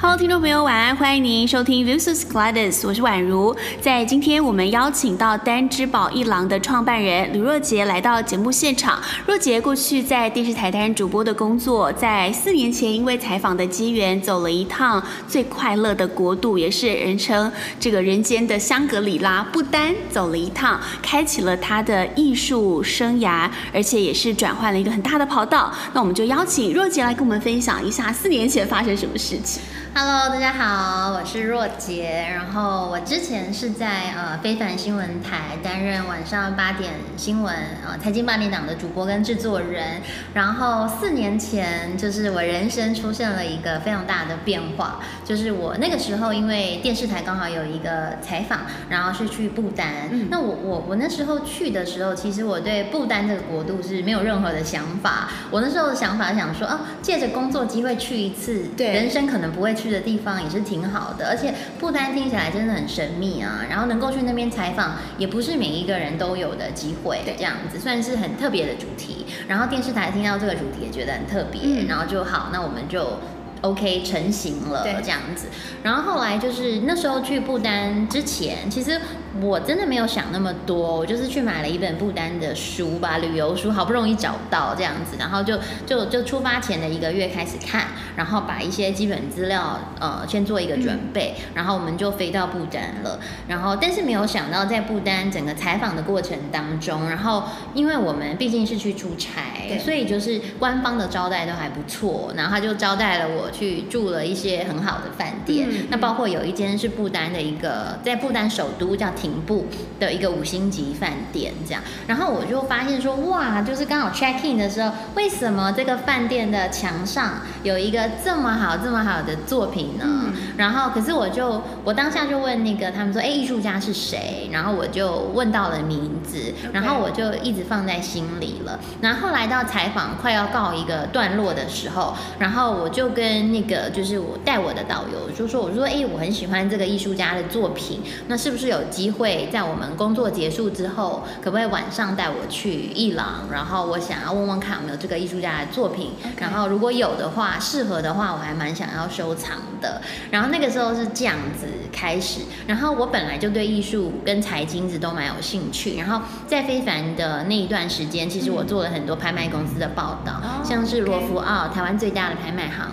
Hello，听众朋友，晚安！欢迎您收听 Lusus Gladys，我是宛如。在今天，我们邀请到丹之宝一郎的创办人吕若杰来到节目现场。若杰过去在电视台担任主播的工作，在四年前因为采访的机缘，走了一趟最快乐的国度，也是人称这个人间的香格里拉，不丹走了一趟，开启了他的艺术生涯，而且也是转换了一个很大的跑道。那我们就邀请若杰来跟我们分享一下四年前发生什么事情。Hello，大家好，我是若杰。然后我之前是在呃非凡新闻台担任晚上八点新闻呃财经八点档的主播跟制作人。然后四年前就是我人生出现了一个非常大的变化，就是我那个时候因为电视台刚好有一个采访，然后是去不丹。嗯、那我我我那时候去的时候，其实我对不丹这个国度是没有任何的想法。我那时候的想法想说，哦、啊，借着工作机会去一次，对，人生可能不会去的地方也是挺好的，而且不丹听起来真的很神秘啊，然后能够去那边采访，也不是每一个人都有的机会，这样子算是很特别的主题。然后电视台听到这个主题也觉得很特别，嗯、然后就好，那我们就 OK 成型了这样子。然后后来就是那时候去不丹之前，其实。我真的没有想那么多，我就是去买了一本不丹的书吧，旅游书，好不容易找到这样子，然后就就就出发前的一个月开始看，然后把一些基本资料呃先做一个准备，然后我们就飞到不丹了，然后但是没有想到在不丹整个采访的过程当中，然后因为我们毕竟是去出差，所以就是官方的招待都还不错，然后他就招待了我去住了一些很好的饭店，嗯、那包括有一间是不丹的一个在不丹首都叫。廷布的一个五星级饭店，这样，然后我就发现说，哇，就是刚好 check in 的时候，为什么这个饭店的墙上有一个这么好、这么好的作品呢？嗯、然后，可是我就，我当下就问那个他们说，哎，艺术家是谁？然后我就问到了名字，然后我就一直放在心里了。然后来到采访快要告一个段落的时候，然后我就跟那个就是我带我的导游就说，我说，哎，我很喜欢这个艺术家的作品，那是不是有机会？会在我们工作结束之后，可不可以晚上带我去艺廊？然后我想要问问看有没有这个艺术家的作品。然后如果有的话，适合的话，我还蛮想要收藏的。然后那个时候是这样子开始。然后我本来就对艺术跟财经子都蛮有兴趣。然后在非凡的那一段时间，其实我做了很多拍卖公司的报道，嗯、像是罗浮奥，台湾最大的拍卖行。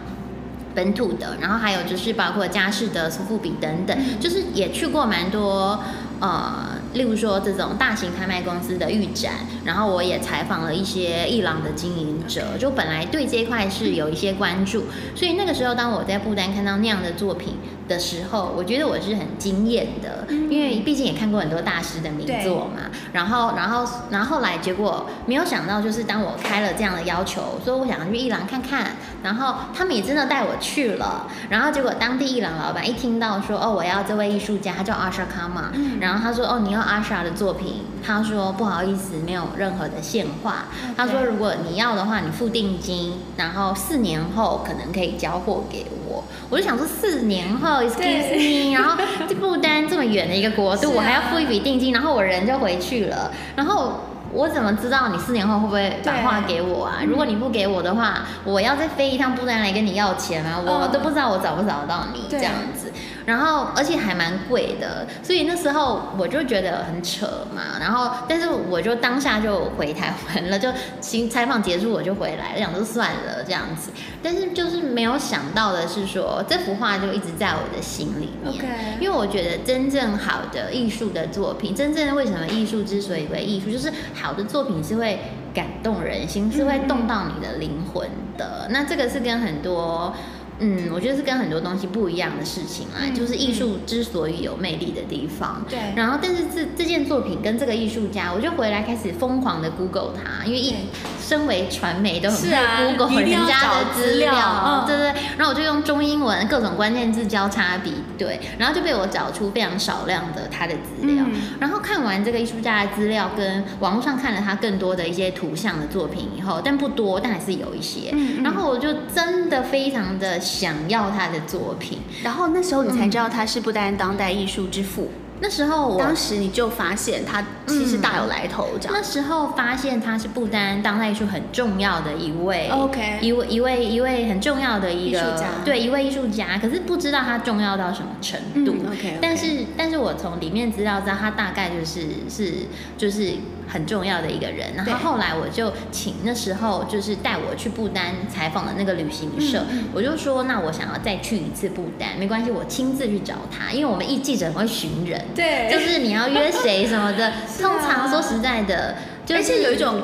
本土的，然后还有就是包括佳士得、苏富比等等，就是也去过蛮多，呃，例如说这种大型拍卖公司的预展，然后我也采访了一些艺廊的经营者，就本来对这块是有一些关注，所以那个时候当我在不丹看到那样的作品的时候，我觉得我是很惊艳的，因为毕竟也看过很多大师的名作嘛。然后，然后，然后后来结果没有想到，就是当我开了这样的要求，说我想要去伊朗看看，然后他们也真的带我去了。然后结果当地伊朗老板一听到说，哦，我要这位艺术家，他叫阿沙卡玛，然后他说，哦，你要阿莎的作品，他说不好意思，没有任何的现画。他说如果你要的话，你付定金，然后四年后可能可以交货给我。我就想说，四年后，excuse me，然后 这不丹这么远的一个国度，啊、我还要付一笔定金，然后我人就回去了，然后我怎么知道你四年后会不会把画给我啊？如果你不给我的话，我要再飞一趟不丹来跟你要钱啊，我都不知道我找不找得到你这样子。然后，而且还蛮贵的，所以那时候我就觉得很扯嘛。然后，但是我就当下就回台湾了，就行采访结束我就回来了，想说算了这样子。但是就是没有想到的是说，这幅画就一直在我的心里面。因为我觉得真正好的艺术的作品，真正为什么艺术之所以为艺术，就是好的作品是会感动人心，是会动到你的灵魂的。嗯、那这个是跟很多。嗯，我觉得是跟很多东西不一样的事情啊，嗯、就是艺术之所以有魅力的地方。对。然后，但是这这件作品跟这个艺术家，我就回来开始疯狂的 Google 他，因为一身为传媒都很会 Google 人家的资料，嗯、对对。然后我就用中英文各种关键字交叉比对，然后就被我找出非常少量的他的资料。嗯、然后看完这个艺术家的资料，跟网络上看了他更多的一些图像的作品以后，但不多，但还是有一些。然后我就真的非常的。想要他的作品，然后那时候你才知道他是不丹当代艺术之父。那时候我当时你就发现他其实大有来头，这样、嗯。那时候发现他是不丹当代艺术很重要的一位，OK，一位一位一位很重要的一个艺术家，对，一位艺术家。可是不知道他重要到什么程度。嗯、OK，, okay 但是但是我从里面资料知道他大概就是是就是很重要的一个人。然后后来我就请那时候就是带我去不丹采访的那个旅行社，嗯、我就说那我想要再去一次不丹，没关系，我亲自去找他，因为我们一记者很会寻人。对，就是你要约谁什么的，通常说实在的，而且有一种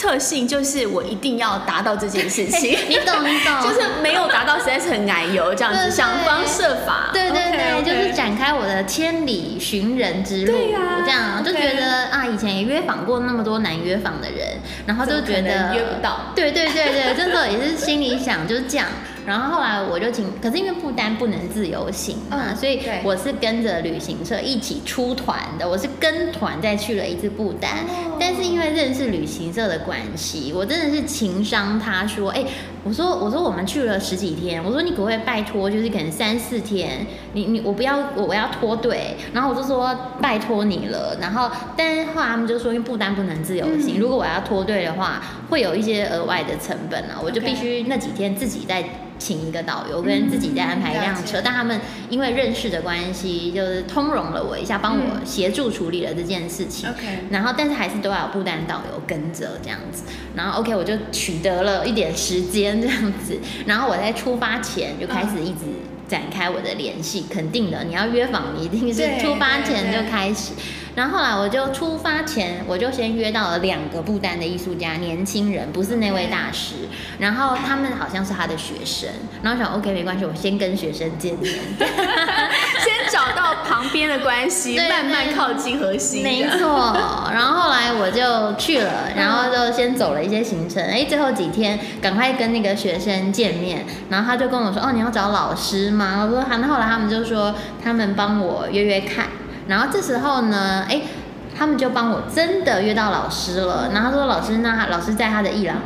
特性，就是我一定要达到这件事情。你懂，你懂，就是没有达到，实在是很奶油这样子，想方设法。对对对，就是展开我的千里寻人之路。对呀，这样就觉得啊，以前也约访过那么多难约访的人，然后就觉得约不到。对对对对，真的也是心里想就是这样。然后后来我就请，可是因为不丹不能自由行嘛，嗯、所以我是跟着旅行社一起出团的。我是跟团再去了一次不丹，哦、但是因为认识旅行社的关系，我真的是情商他说，哎，我说我说我们去了十几天，我说你可不可以拜托，就是可能三四天，你你我不要我我要脱队，然后我就说拜托你了。然后但是后来他们就说，因为不丹不能自由行，嗯、如果我要脱队的话，会有一些额外的成本啊，我就必须那几天自己在。请一个导游，跟自己再安排一辆车，嗯、但他们因为认识的关系，就是通融了我一下，帮我协助处理了这件事情。OK，、嗯、然后但是还是都要有不丹导游跟着这样子。然后 OK，我就取得了一点时间这样子。然后我在出发前就开始一直展开我的联系，肯定的，你要约访，你一定是出发前就开始。然后后来我就出发前，我就先约到了两个不丹的艺术家，年轻人，不是那位大师。然后他们好像是他的学生。然后我想，OK，没关系，我先跟学生见面，先找到旁边的关系，对慢慢靠近核心。没错。然后后来我就去了，然后就先走了一些行程。哎，最后几天赶快跟那个学生见面。然后他就跟我说：“哦，你要找老师吗？”我说：“好。”那后来他们就说他们帮我约约看。然后这时候呢，哎，他们就帮我真的约到老师了。然后他说：“老师，那老师在他的艺廊，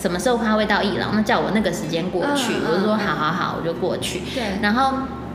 什么时候他会到艺廊？那叫我那个时间过去。嗯”我就说：“好好好，我就过去。”对。然后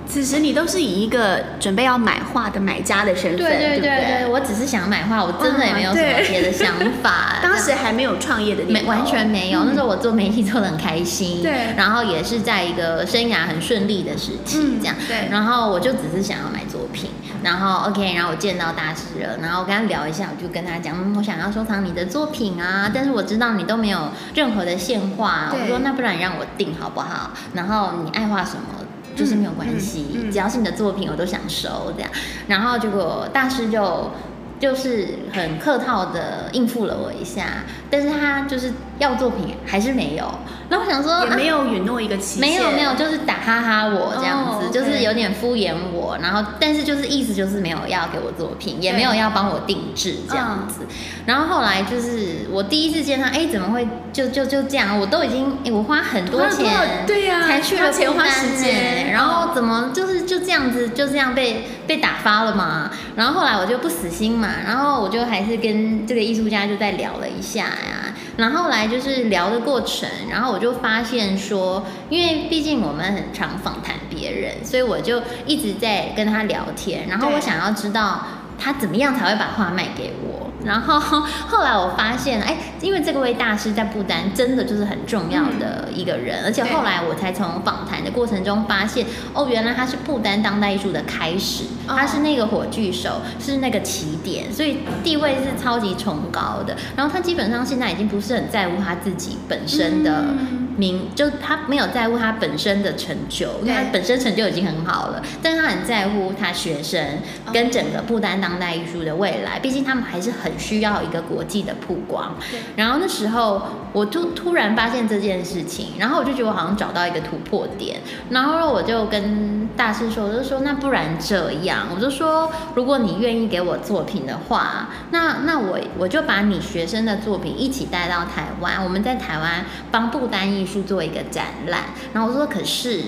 此时你都是以一个准备要买画的买家的身份，对对对对，我只是想买画，我真的也没有什么别的想法。当时还没有创业的，没完全没有。那时候我做媒体做的很开心，对。然后也是在一个生涯很顺利的时期，这样。对。然后我就只是想要买作品。然后 OK，然后我见到大师了，然后我跟他聊一下，我就跟他讲，嗯，我想要收藏你的作品啊，但是我知道你都没有任何的现画，我说那不然你让我定好不好？然后你爱画什么就是没有关系，嗯嗯嗯、只要是你的作品我都想收这样。然后结果大师就就是很客套的应付了我一下，但是他就是要作品还是没有。然后我想说，也没有允诺一个期限，没有没有，就是打哈哈我这样子，oh, okay. 就是有点敷衍我。然后，但是就是意思就是没有要给我作品，也没有要帮我定制这样子。对然后后来就是我第一次见他，哎，怎么会就就就这样？我都已经，哎，我花很多钱，对呀，才去了不丹时间，然后怎么就是就这样子就这样被被打发了嘛？然后后来我就不死心嘛，然后我就还是跟这个艺术家就在聊了一下呀。然后后来就是聊的过程，然后我就发现说，因为毕竟我们很常访谈别人，所以我就一直在跟他聊天。然后我想要知道他怎么样才会把画卖给我。然后 后来我发现，哎，因为这个位大师在不丹真的就是很重要的一个人，嗯、而且后来我才从访谈的过程中发现，哦，原来他是不丹当代艺术的开始，他是那个火炬手，是那个起点，所以地位是超级崇高的。然后他基本上现在已经不是很在乎他自己本身的。嗯名就他没有在乎他本身的成就，因为他本身成就已经很好了，但是他很在乎他学生跟整个不丹当代艺术的未来，毕竟他们还是很需要一个国际的曝光。然后那时候我突突然发现这件事情，然后我就觉得我好像找到一个突破点，然后我就跟大师说，我就说那不然这样，我就说如果你愿意给我作品的话，那那我我就把你学生的作品一起带到台湾，我们在台湾帮不丹艺术。做一个展览，然后我说：“可是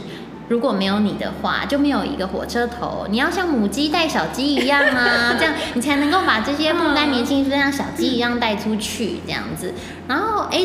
如果没有你的话，就没有一个火车头。你要像母鸡带小鸡一样啊，这样你才能够把这些不丹年轻人像小鸡一样带出去，这样子。然后哎，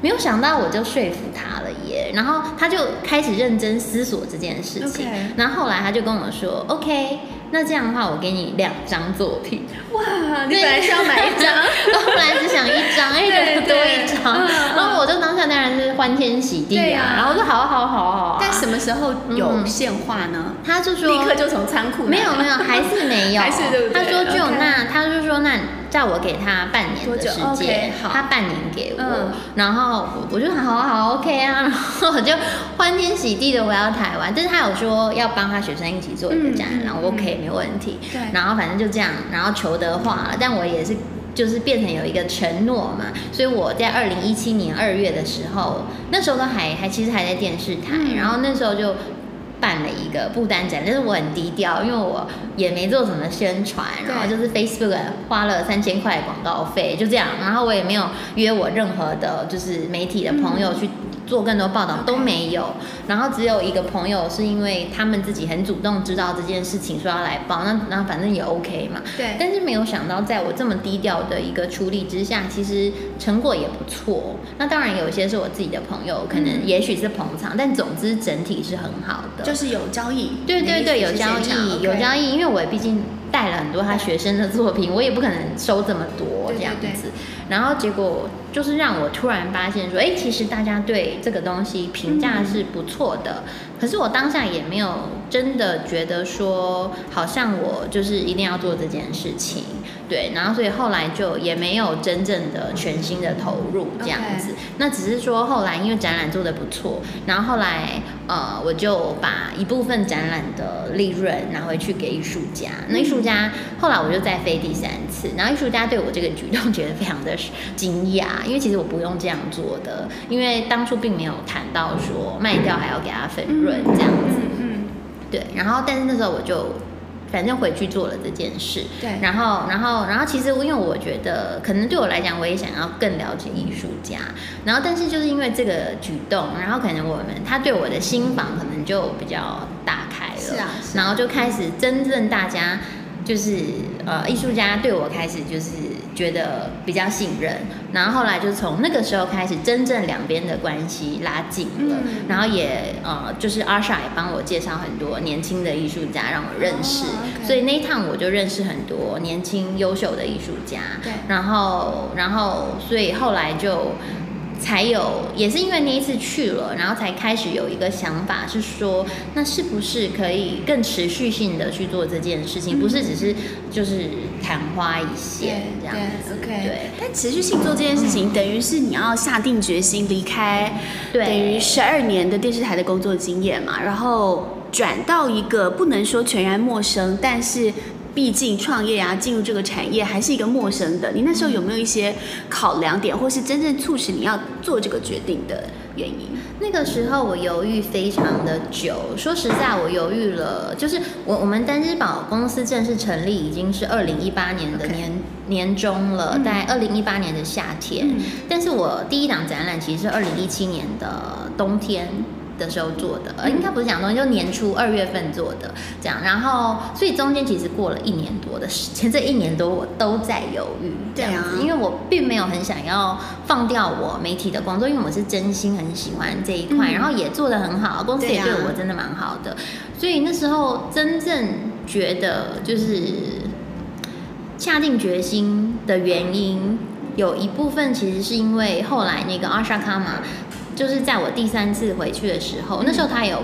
没有想到我就说服他了耶。然后他就开始认真思索这件事情。然后后来他就跟我说：‘OK。’”那这样的话我给你两张作品。哇，你本来是要买一张，我本来只想一张，哎，多一张，然后我就当下当然是欢天喜地啊，然后我说好好好好。但什么时候有现画呢？他就说立刻就从仓库。没有没有，还是没有。还是对不对？他说就那，他就说那。叫我给他半年的时间，他半年给我，然后我就好好 OK 啊，然后我就欢天喜地的回到台湾。但是他有说要帮他学生一起做一个展览，然后 OK 没问题。对，然后反正就这样，然后求得化了。但我也是就是变成有一个承诺嘛，所以我在二零一七年二月的时候，那时候都还还其实还在电视台，然后那时候就。办了一个布单展，但是我很低调，因为我也没做什么宣传，然后就是 Facebook 花了三千块广告费，就这样，然后我也没有约我任何的，就是媒体的朋友去。做更多报道都没有然后只有一个朋友是因为他们自己很主动知道这件事情，说要来报，那那反正也 OK 嘛。对。但是没有想到，在我这么低调的一个处理之下，其实成果也不错。那当然有一些是我自己的朋友，可能也许是捧场，嗯、但总之整体是很好的。就是有交易。对对对，有交易，有交易，因为我也毕竟带了很多他学生的作品，我也不可能收这么多这样子。对对对。然后结果。就是让我突然发现说，哎，其实大家对这个东西评价是不错的，嗯、可是我当下也没有真的觉得说，好像我就是一定要做这件事情。对，然后所以后来就也没有真正的全心的投入这样子。那只是说后来因为展览做的不错，然后后来呃我就把一部分展览的利润拿回去给艺术家。那艺术家后来我就再飞第三次，然后艺术家对我这个举动觉得非常的惊讶，因为其实我不用这样做的，因为当初并没有谈到说卖掉还要给他分润这样子。嗯，对。然后但是那时候我就。反正回去做了这件事，对，然后，然后，然后，其实因为我觉得，可能对我来讲，我也想要更了解艺术家，然后，但是就是因为这个举动，然后可能我们他对我的心房可能就比较打开了，是啊，是啊，然后就开始真正大家。就是呃，艺术家对我开始就是觉得比较信任，然后后来就从那个时候开始，真正两边的关系拉近了，嗯、然后也呃，就是阿 sha 也帮我介绍很多年轻的艺术家让我认识，哦 okay、所以那一趟我就认识很多年轻优秀的艺术家，对，然后然后所以后来就。才有，也是因为那一次去了，然后才开始有一个想法，是说，那是不是可以更持续性的去做这件事情，嗯、不是只是就是昙花一现这样子。对，okay、对。但持续性做这件事情，嗯、等于是你要下定决心离开，对，等于十二年的电视台的工作经验嘛，然后转到一个不能说全然陌生，但是。毕竟创业啊，进入这个产业还是一个陌生的。你那时候有没有一些考量点，或是真正促使你要做这个决定的原因？那个时候我犹豫非常的久，说实在，我犹豫了。就是我我们单之宝公司正式成立已经是二零一八年的年 Okay. 年中了，在二零一八年的夏天。嗯、但是我第一档展览其实是二零一七年的冬天。的时候做的，呃，应该不是讲东西，就年初二月份做的，这样，然后，所以中间其实过了一年多的时间，这一年多我都在犹豫，这样子，因为我并没有很想要放掉我媒体的工作，因为我是真心很喜欢这一块，然后也做得很好，公司也对我真的蛮好的，所以那时候真正觉得就是下定决心的原因，有一部分其实是因为后来那个 Arsha Kama。就是在我第三次回去的时候，那时候他有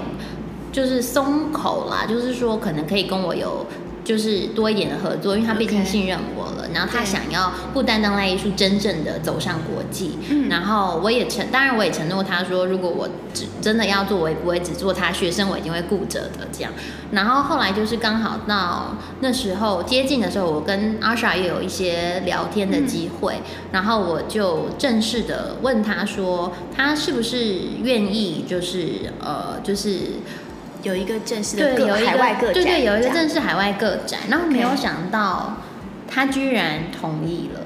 就是松口啦，就是说可能可以跟我有。就是多一点的合作，因为他毕竟信任我了.然后他想要不单当代艺术真正的走上国际，嗯，然后我也承，当然我也承诺他说，如果我只真的要做，我也不会只做他学生，我一定会顾着的这样。然后后来就是刚好到那时候接近的时候，我跟阿 s h a 也有一些聊天的机会，嗯、然后我就正式的问他说，他是不是愿意，就是呃，就是。有一个正式的个海外个展，对对，有一个正式海外个展，然后没有想到他居然同意了，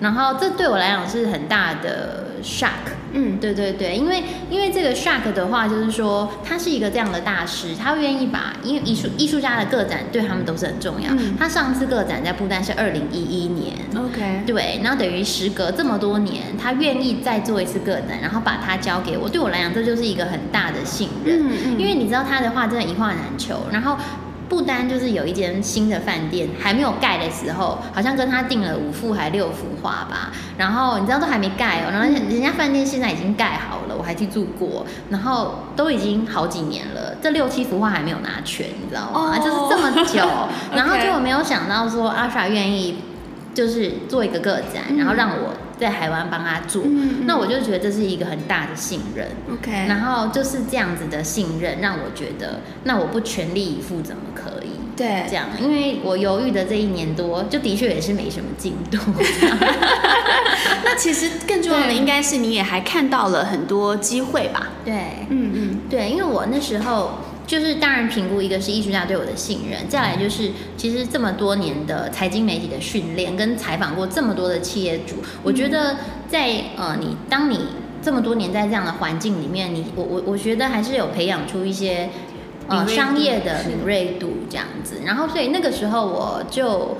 然后这对我来讲是很大的 shock。嗯，对对对，因为因为这个 Shark 的话，就是说他是一个这样的大师，他愿意把因为艺术艺术家的个展对他们都是很重要。嗯、他上次个展在不丹是二零一一年，OK，对，然后等于时隔这么多年，他愿意再做一次个展，然后把它交给我，对我来讲这就是一个很大的信任。嗯嗯，因为你知道他的话真的一画难求，然后不丹就是有一间新的饭店还没有盖的时候，好像跟他订了五幅还六幅画吧。然后你知道都还没盖哦，然后人家饭店现在已经盖好了，我还去住过，然后都已经好几年了，这六七幅画还没有拿全，你知道吗？哦、就是这么久，然后结果没有想到说阿莎愿意就是做一个个展，嗯、然后让我。在台湾帮他做，嗯嗯，那我就觉得这是一个很大的信任。OK，然后就是这样子的信任，让我觉得，那我不全力以赴怎么可以？对，这样，因为我犹豫的这一年多，就的确也是没什么进度。那其实更重要的应该是你也还看到了很多机会吧？对，嗯嗯，对，因为我那时候。就是当然评估一个是艺术家对我的信任，再来就是其实这么多年的财经媒体的训练跟采访过这么多的企业主，我觉得在呃你当你这么多年在这样的环境里面，你我我我觉得还是有培养出一些呃商业的敏锐度这样子，然后所以那个时候我就。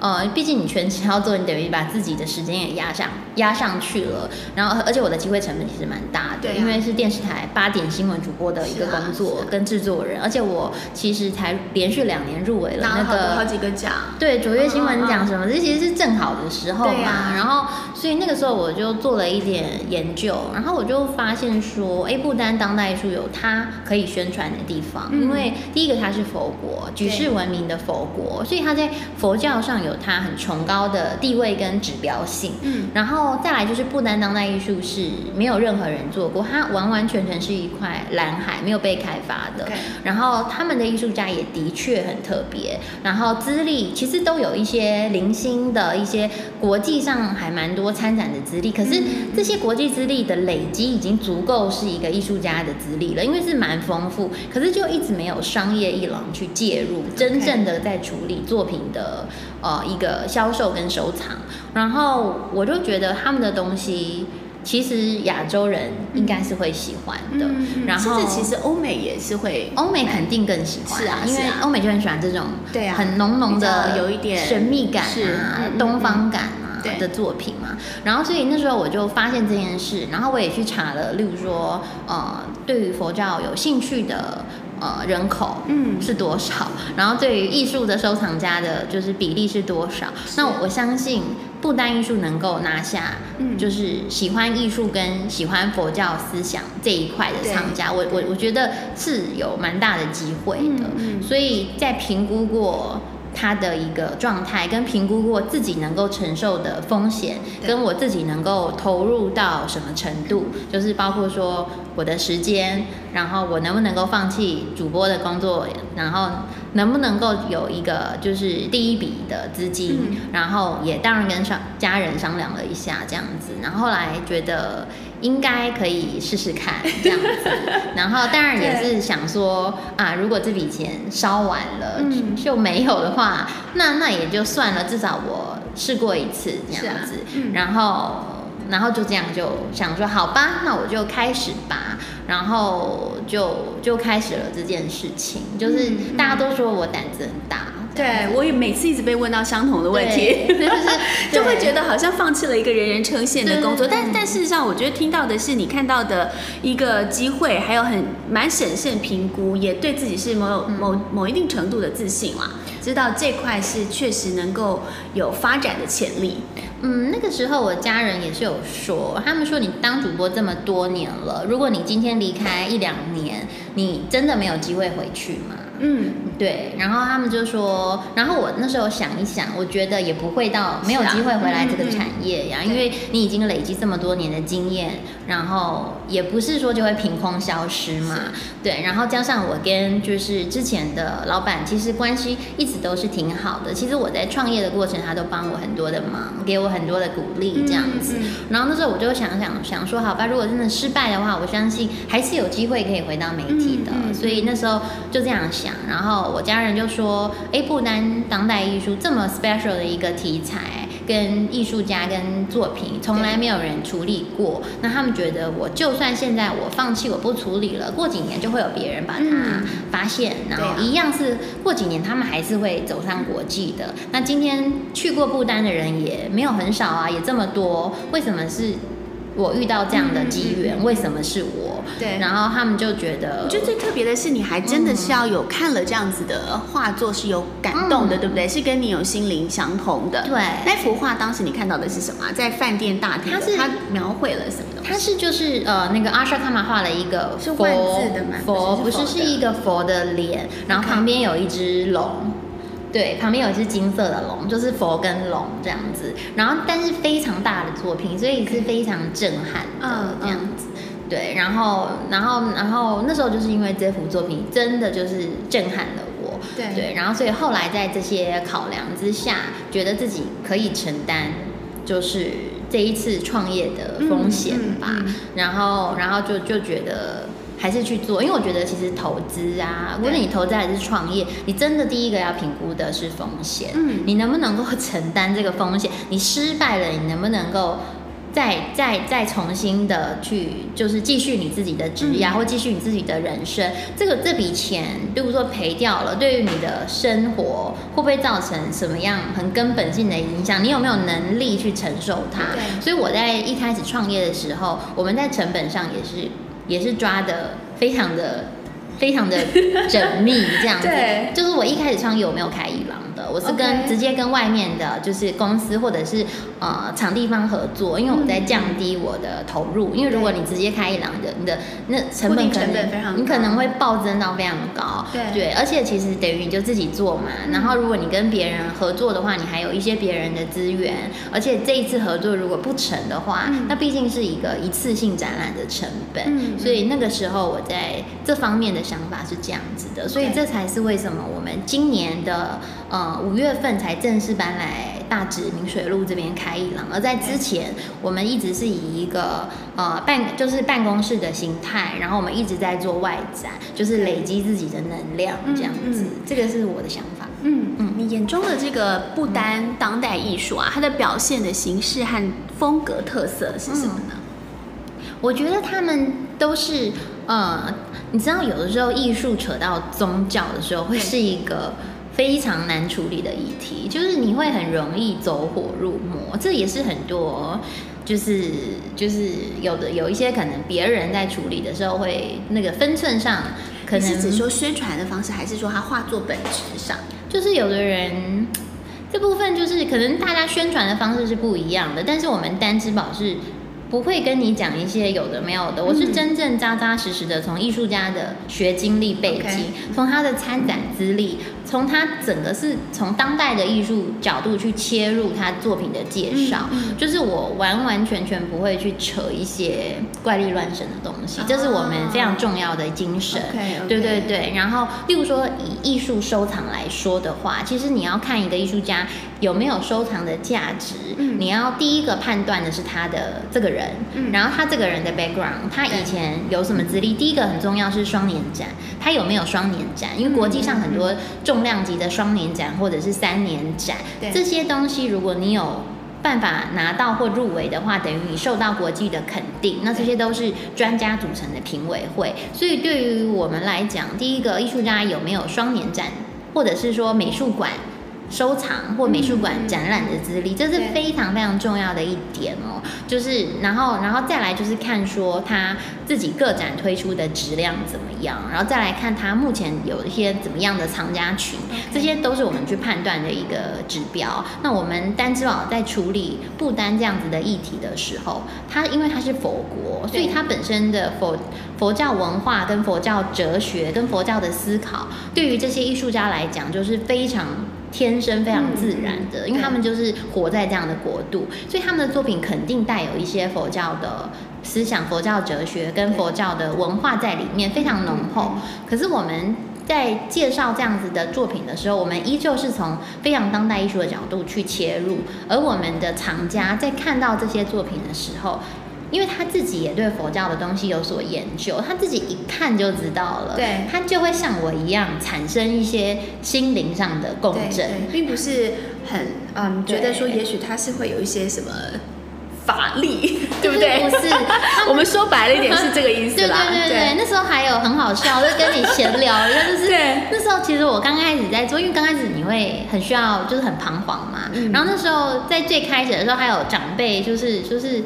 呃，毕竟你全职要做，你等于把自己的时间也压上压上去了。然后，而且我的机会成本其实蛮大的，对啊，因为是电视台八点新闻主播的一个工作跟制作人，而且我其实才连续两年入围了那个好几个奖，对，卓越新闻奖什么，这其实是正好的时候嘛。啊，然后，所以那个时候我就做了一点研究，然后我就发现说，哎，不丹当代艺术有它可以宣传的地方，嗯，因为第一个它是佛国，举世闻名的佛国，所以它在佛教上有。有它很崇高的地位跟指标性，嗯，然后再来就是不丹当代艺术是没有任何人做过，它完完全全是一块蓝海，没有被开发的。然后他们的艺术家也的确很特别，然后资历其实都有一些零星的一些国际上还蛮多参展的资历，可是这些国际资历的累积已经足够是一个艺术家的资历了，因为是蛮丰富，可是就一直没有商业一廊去介入真正的在处理作品的呃。一个销售跟收藏，然后我就觉得他们的东西，其实亚洲人应该是会喜欢的。嗯、然后其实欧美也是会，欧美肯定更喜欢，是啊，因为欧美就很喜欢这种对啊，很浓浓的有一点神秘感啊，东方感啊的作品嘛。然后所以那时候我就发现这件事，然后我也去查了，例如说呃，对于佛教有兴趣的。呃，人口嗯是多少？嗯、然后对于艺术的收藏家的，就是比例是多少？那我相信不丹艺术能够拿下，嗯，就是喜欢艺术跟喜欢佛教思想这一块的藏家，我我我觉得是有蛮大的机会的。所以在评估过。他的一个状态，跟评估过自己能够承受的风险，跟我自己能够投入到什么程度，就是包括说我的时间，然后我能不能够放弃主播的工作，然后能不能够有一个就是第一笔的资金，然后也当然跟商家人商量了一下这样子，然后后来觉得。应该可以试试看这样子，然后当然也是想说啊，如果这笔钱烧完了、嗯、就没有的话，那那也就算了，至少我试过一次这样子，啊嗯、然后然后就这样就想说好吧，那我就开始吧，然后就就开始了这件事情，就是大家都说我胆子很大。对，我也每次一直被问到相同的问题，就是就会觉得好像放弃了一个人人称羡的工作。但但事实上，我觉得听到的是你看到的一个机会，还有很蛮审慎评估，也对自己是某某某一定程度的自信啦，知道这块是确实能够有发展的潜力。嗯，那个时候我家人也是有说，他们说你当主播这么多年了，如果你今天离开一两年，你真的没有机会回去吗？嗯，对，然后他们就说，然后我那时候想一想，我觉得也不会到没有机会回来这个产业呀，因为你已经累积这么多年的经验，然后也不是说就会凭空消失嘛，对，然后加上我跟就是之前的老板其实关系一直都是挺好的，其实我在创业的过程，他都帮我很多的忙，给我很多的鼓励这样子，然后那时候我就想想想说，好吧，如果真的失败的话，我相信还是有机会可以回到媒体的，所以那时候就这样想。然后我家人就说：“哎，不丹当代艺术这么 special 的一个题材，跟艺术家跟作品，从来没有人处理过。那他们觉得，我就算现在我放弃，我不处理了，过几年就会有别人把它发现，然后一样是过几年他们还是会走上国际的。那今天去过不丹的人也没有很少啊，也这么多，为什么是？”我遇到这样的机缘，为什么是我？对，然后他们就觉得，我觉得最特别的是，你还真的是要有看了这样子的画作是有感动的，嗯、对不对？是跟你有心灵相通的。对，那幅画当时你看到的是什么？在饭店大厅，它是它描绘了什么东西？它是就是呃，那个阿莎卡玛画了一个佛，是万字的吗？佛不是，是一个佛的脸，然后旁边有一只龙。对，旁边有一只金色的龙，就是佛跟龙这样子。然后，但是非常大的作品，所以是非常震撼的这样子。嗯嗯、对，然后，然后，然后那时候就是因为这幅作品真的就是震撼了我。对，对，然后所以后来在这些考量之下，觉得自己可以承担，就是这一次创业的风险吧。然后，然后就就觉得。还是去做，因为我觉得其实投资啊，无论你投资还是创业，你真的第一个要评估的是风险。嗯，你能不能够承担这个风险？你失败了，你能不能够再再再重新的去，就是继续你自己的职业，或继续你自己的人生？这个这笔钱，比如说赔掉了，对于你的生活会不会造成什么样很根本性的影响？你有没有能力去承受它？对。所以我在一开始创业的时候，我们在成本上也是。也是抓的非常的非常的 缜密，这样子。对，就是我一开始创业，我没有开艺廊。我是跟.直接跟外面的，就是公司或者是呃场地方合作，因为我在降低我的投入。嗯、因为如果你直接开一廊的，你的那成本可能你可能会暴增到非常高。对对，而且其实等于你就自己做嘛。嗯、然后如果你跟别人合作的话，你还有一些别人的资源。而且这一次合作如果不成的话，嗯、那毕竟是一个一次性展览的成本。嗯、所以那个时候我在这方面的想法是这样子的。所以这才是为什么我们今年的呃。五月份才正式搬来大直明水路这边开一廊，而在之前，我们一直是以一个呃办就是办公室的形态，然后我们一直在做外展，就是累积自己的能量这样子。嗯嗯、这个是我的想法。嗯嗯，你眼中的这个不丹当代艺术啊，它的表现的形式和风格特色是什么呢？嗯、我觉得他们都是呃，你知道有的时候艺术扯到宗教的时候，会是一个。非常难处理的议题，就是你会很容易走火入魔，这也是很多，就是就是有的有一些可能别人在处理的时候会那个分寸上，可能是指说宣传的方式，还是说他画作本质上，就是有的人这部分就是可能大家宣传的方式是不一样的，但是我们单之宝是。不会跟你讲一些有的没有的，我是真正扎扎实实的从艺术家的学经历背景，从.他的参展资历，从他整个是从当代的艺术角度去切入他作品的介绍，嗯、就是我完完全全不会去扯一些怪力乱神的东西，这是我们非常重要的精神。Okay, okay. 对对对。然后，例如说以艺术收藏来说的话，其实你要看一个艺术家有没有收藏的价值，嗯、你要第一个判断的是他的这个人。嗯、然后他这个人的 background，他以前有什么资历？第一个很重要是双年展，他有没有双年展？因为国际上很多重量级的双年展或者是三年展，对这些东西如果你有办法拿到或入围的话，等于你受到国际的肯定。那这些都是专家组成的评委会，所以对于我们来讲，第一个艺术家有没有双年展，或者是说美术馆。收藏或美术馆展览的资历，这是非常非常重要的一点哦。就是，然后，然后再来就是看说他自己个展推出的质量怎么样，然后再来看他目前有一些怎么样的藏家群，这些都是我们去判断的一个指标。那我们单之宝在处理不丹这样子的议题的时候，它因为它是佛国，所以它本身的佛佛教文化跟佛教哲学跟佛教的思考，对于这些艺术家来讲，就是非常。天生非常自然的，嗯、因为他们就是活在这样的国度，所以他们的作品肯定带有一些佛教的思想、佛教哲学跟佛教的文化在里面，非常浓厚。嗯、可是我们在介绍这样子的作品的时候，我们依旧是从非常当代艺术的角度去切入，而我们的藏家在看到这些作品的时候。因为他自己也对佛教的东西有所研究，他自己一看就知道了，对，他就会像我一样产生一些心灵上的共振，并不是很嗯觉得说，也许他是会有一些什么法力，对不对？不是，我们说白了一点是这个意思啦。对对对对，那时候还有很好笑，就跟你闲聊，就是那时候其实我刚开始在做，因为刚开始你会很需要，就是很彷徨嘛。然后那时候在最开始的时候，还有长辈就是就是。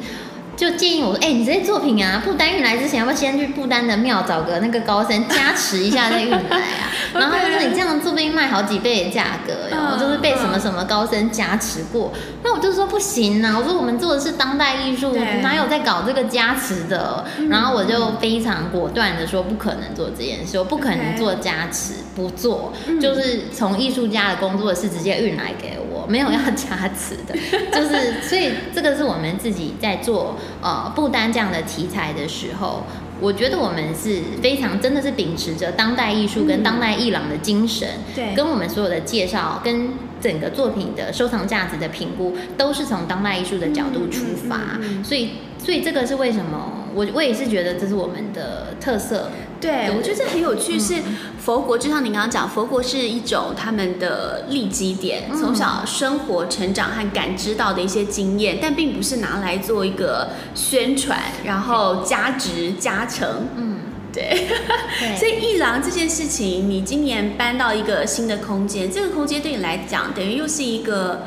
就建议我说，哎、欸，你这些作品啊，不丹运来之前，要不要先去不丹的庙找个那个高僧加持一下再运来啊？然后他说你这样做不定卖好几倍的价格哟，就是被什么什么高僧加持过。那我就说不行啊，我说我们做的是当代艺术，哪有在搞这个加持的？然后我就非常果断的说不可能做这件事，我不可能做加持，不做，就是从艺术家的工作室直接运来给我，没有要 加持的，就是所以这个是我们自己在做。呃，不丹这样的题材的时候，我觉得我们是非常真的是秉持着当代艺术跟当代艺廊的精神，对，跟我们所有的介绍跟整个作品的收藏价值的评估，都是从当代艺术的角度出发，所以，所以这个是为什么？我我也是觉得这是我们的特色。对，我觉得这很有趣。是佛国，就像您刚刚讲，佛国是一种他们的立基点，从小生活、成长和感知到的一些经验，但并不是拿来做一个宣传，然后加值加成。嗯，对。所以一郎这件事情，你今年搬到一个新的空间，这个空间对你来讲，等于又是一个。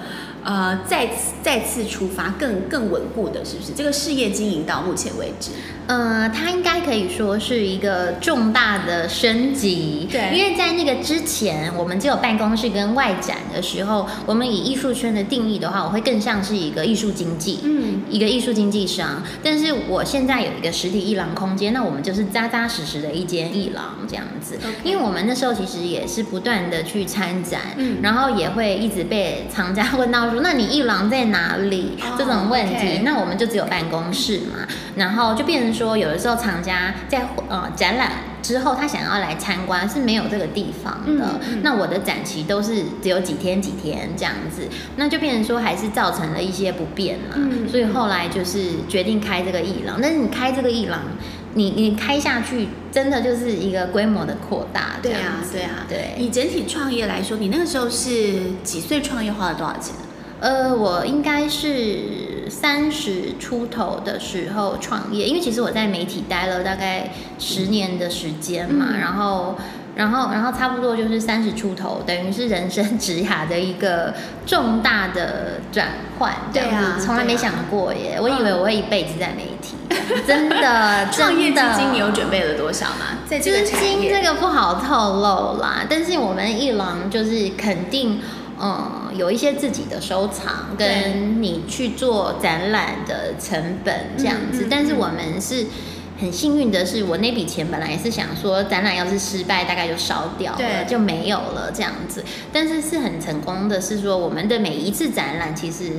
呃，再次再次出发，更更稳固的，是不是？这个事业经营到目前为止，呃，它应该可以说是一个重大的升级。对，因为在那个之前，我们只有办公室跟外展的时候，我们以艺术圈的定义的话，我会更像是一个艺术经济，嗯，一个艺术经纪商。但是我现在有一个实体艺廊空间，那我们就是扎扎实实的一间艺廊这样子。因为我们那时候其实也是不断的去参展，嗯，然后也会一直被藏家 问到说。那你艺廊在哪里？这种问题，oh. 那我们就只有办公室嘛，然后就变成说，有的时候藏家在呃展览之后，他想要来参观是没有这个地方的。嗯、那我的展期都是只有几天几天这样子，那就变成说还是造成了一些不便嘛。嗯、所以后来就是决定开这个艺廊，但是你开这个艺廊，你你开下去，真的就是一个规模的扩大。对啊，对啊，对。以整体创业来说，你那个时候是几岁创业，花了多少钱？呃，我应该是三十出头的时候创业，因为其实我在媒体待了大概十年的时间嘛，嗯、然后，然后，然后差不多就是三十出头，等于是人生职涯的一个重大的转换，对啊，从来没想过耶，啊、我以为我会一辈子在媒体，嗯、真的，创业基金你有准备了多少吗？在这个资金这个不好透露啦，但是我们一郎就是肯定。嗯，有一些自己的收藏，跟你去做展览的成本这样子，对但是我们是很幸运的是，我那笔钱本来也是想说，展览要是失败，大概就烧掉了，就没有了这样子。但是是很成功的，是说我们的每一次展览其实